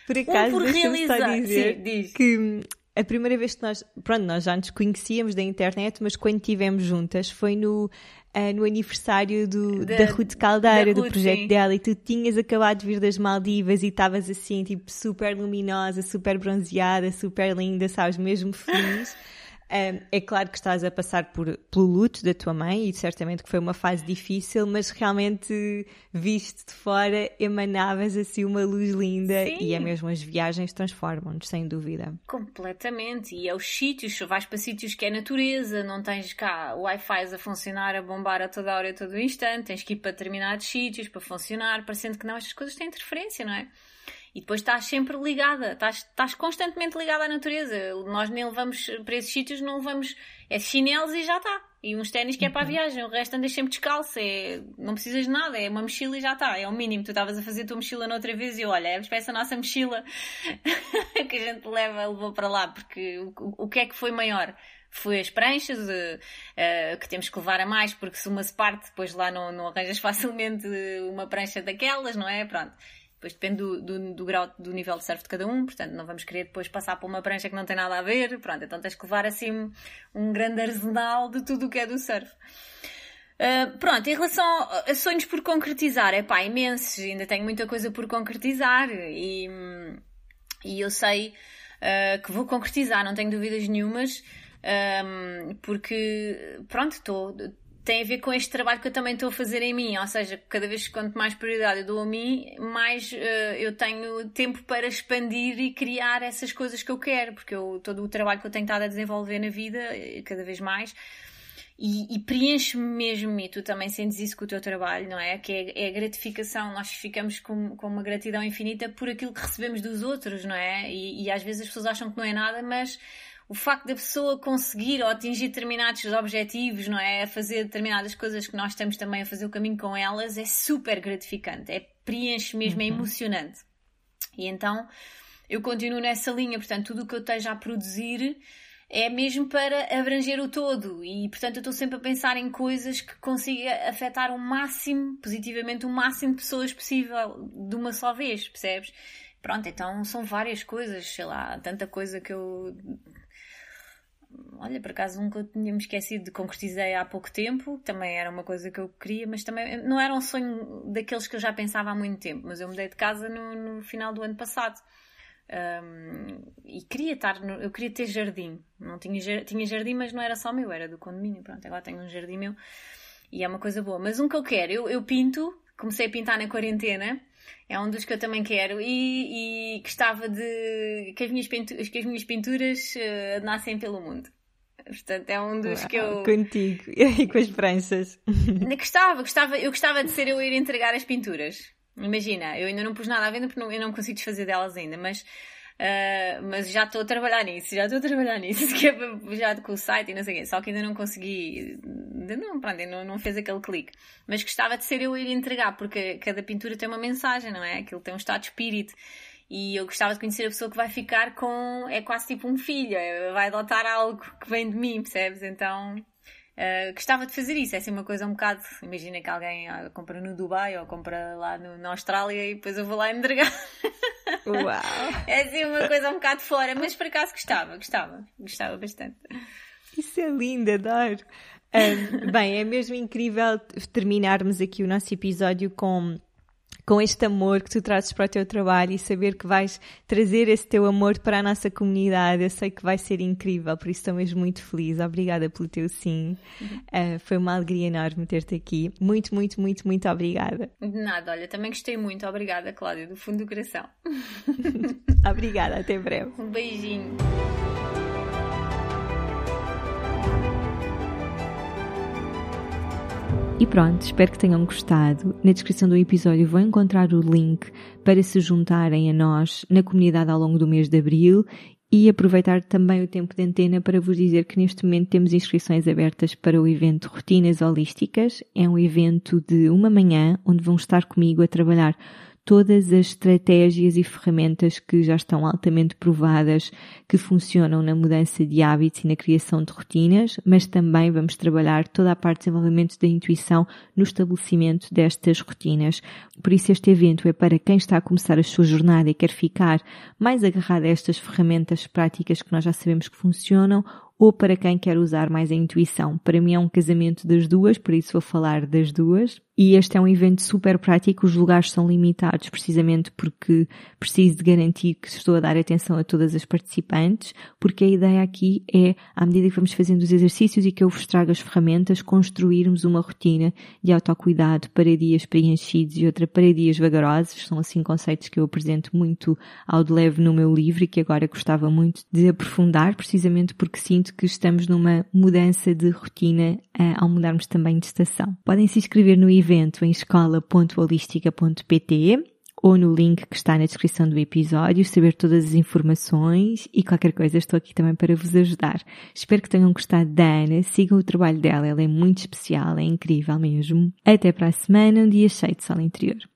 Por acaso, um por realizar. Dizer Sim, que a primeira vez que nós, pronto, nós já nos conhecíamos da internet, mas quando estivemos juntas foi no, uh, no aniversário do, da, da Ruth Caldeira, da Ruth, do projeto sim. dela, e tu tinhas acabado de vir das Maldivas e estavas assim, tipo, super luminosa, super bronzeada, super linda, sabes, mesmo feliz. É claro que estás a passar por, pelo luto da tua mãe e certamente que foi uma fase difícil, mas realmente, visto de fora, emanavas assim uma luz linda Sim. e é mesmo as viagens transformam-nos, sem dúvida. Completamente. E é os sítios, vais para sítios que é natureza, não tens cá Wi-Fi a funcionar, a bombar a toda hora e a todo instante, tens que ir para determinados sítios para funcionar, parecendo que não, estas coisas têm interferência, não é? E depois estás sempre ligada, estás, estás constantemente ligada à natureza. Nós nem levamos para esses sítios, não levamos. É chinelos e já está. E uns ténis que é para a uhum. viagem, o resto andas sempre descalço, é, não precisas de nada, é uma mochila e já está, é o mínimo. Tu estavas a fazer a tua mochila noutra vez e olha, é essa nossa mochila que a gente leva, levou para lá, porque o, o que é que foi maior? Foi as pranchas, uh, uh, que temos que levar a mais, porque se uma se parte, depois lá não, não arranjas facilmente uma prancha daquelas, não é? Pronto. Depois depende do, do, do, grau, do nível de surf de cada um, portanto não vamos querer depois passar por uma prancha que não tem nada a ver. Pronto, então tens que levar assim um grande arsenal de tudo o que é do surf. Uh, pronto, em relação a sonhos por concretizar, é pá, imensos, ainda tenho muita coisa por concretizar e, e eu sei uh, que vou concretizar, não tenho dúvidas nenhumas, um, porque pronto, estou tem a ver com este trabalho que eu também estou a fazer em mim, ou seja, cada vez quanto mais prioridade eu dou a mim, mais uh, eu tenho tempo para expandir e criar essas coisas que eu quero, porque eu, todo o trabalho que eu tenho estado a desenvolver na vida, eh, cada vez mais, e, e preenche-me mesmo, e tu também sentes isso com o teu trabalho, não é? Que é, é, a gratificação, nós ficamos com, com uma gratidão infinita por aquilo que recebemos dos outros, não é? E, e às vezes as pessoas acham que não é nada, mas o facto da pessoa conseguir ou atingir determinados objetivos, não é? A fazer determinadas coisas que nós estamos também a fazer o caminho com elas é super gratificante, é preenche mesmo, é uhum. é emocionante. E então eu continuo nessa linha, portanto, tudo o que eu esteja a produzir é mesmo para abranger o todo e, portanto, eu estou sempre a pensar em coisas que consiga afetar o máximo, positivamente, o máximo de pessoas possível de uma só vez, percebes? Pronto, então são várias coisas, sei lá, tanta coisa que eu. Olha, por acaso nunca tinha me esquecido concretizei há pouco tempo, também era uma coisa que eu queria, mas também não era um sonho daqueles que eu já pensava há muito tempo, mas eu mudei de casa no, no final do ano passado. Um, e queria estar, no, eu queria ter jardim. Não tinha, tinha jardim, mas não era só meu, era do condomínio. Pronto, agora tenho um jardim meu e é uma coisa boa. Mas um que eu quero, eu, eu pinto, comecei a pintar na quarentena, é um dos que eu também quero e, e gostava de que as minhas pinturas, que as minhas pinturas uh, nascem pelo mundo. Portanto, é um dos Uau, que eu. Contigo e com as esperanças. Gostava, gostava, eu gostava de ser eu ir entregar as pinturas. Imagina, eu ainda não pus nada à venda porque não, eu não consigo desfazer delas ainda, mas, uh, mas já estou a trabalhar nisso, já estou a trabalhar nisso, é já com o site e não sei o quê, só que ainda não consegui, ainda não, pronto, ainda não, não fez aquele clique. Mas gostava de ser eu ir entregar, porque cada pintura tem uma mensagem, não é? Aquilo tem um estado de espírito. E eu gostava de conhecer a pessoa que vai ficar com. É quase tipo um filho, é, vai adotar algo que vem de mim, percebes? Então Uh, gostava de fazer isso, é assim uma coisa um bocado. Imagina que alguém uh, compra no Dubai ou compra lá no, na Austrália e depois eu vou lá entregar. Uau! é assim uma coisa um bocado fora, mas por acaso gostava, gostava, gostava bastante. Isso é lindo, adoro. Um, bem, é mesmo incrível terminarmos aqui o nosso episódio com com este amor que tu trazes para o teu trabalho e saber que vais trazer esse teu amor para a nossa comunidade. Eu sei que vai ser incrível, por isso estou mesmo muito feliz. Obrigada pelo teu sim. Uh, foi uma alegria enorme ter-te aqui. Muito, muito, muito, muito obrigada. De nada, olha, também gostei muito. Obrigada, Cláudia, do fundo do coração. obrigada, até breve. Um beijinho. E pronto, espero que tenham gostado. Na descrição do episódio vão encontrar o link para se juntarem a nós na comunidade ao longo do mês de abril e aproveitar também o tempo de antena para vos dizer que neste momento temos inscrições abertas para o evento Rotinas Holísticas. É um evento de uma manhã onde vão estar comigo a trabalhar todas as estratégias e ferramentas que já estão altamente provadas que funcionam na mudança de hábitos e na criação de rotinas, mas também vamos trabalhar toda a parte de desenvolvimento da intuição no estabelecimento destas rotinas. Por isso este evento é para quem está a começar a sua jornada e quer ficar mais agarrado a estas ferramentas práticas que nós já sabemos que funcionam ou para quem quer usar mais a intuição. Para mim é um casamento das duas, por isso vou falar das duas. E este é um evento super prático, os lugares são limitados precisamente porque preciso de garantir que estou a dar atenção a todas as participantes, porque a ideia aqui é, à medida que vamos fazendo os exercícios e que eu vos trago as ferramentas, construirmos uma rotina de autocuidado para dias preenchidos e outra para dias vagarosos. São assim conceitos que eu apresento muito ao de leve no meu livro e que agora gostava muito de aprofundar, precisamente porque sinto que estamos numa mudança de rotina uh, ao mudarmos também de estação. Podem se inscrever no evento evento em escola.holística.pt ou no link que está na descrição do episódio, saber todas as informações e qualquer coisa estou aqui também para vos ajudar. Espero que tenham gostado da Ana, sigam o trabalho dela, ela é muito especial, é incrível mesmo. Até para a semana, um dia cheio de sol interior.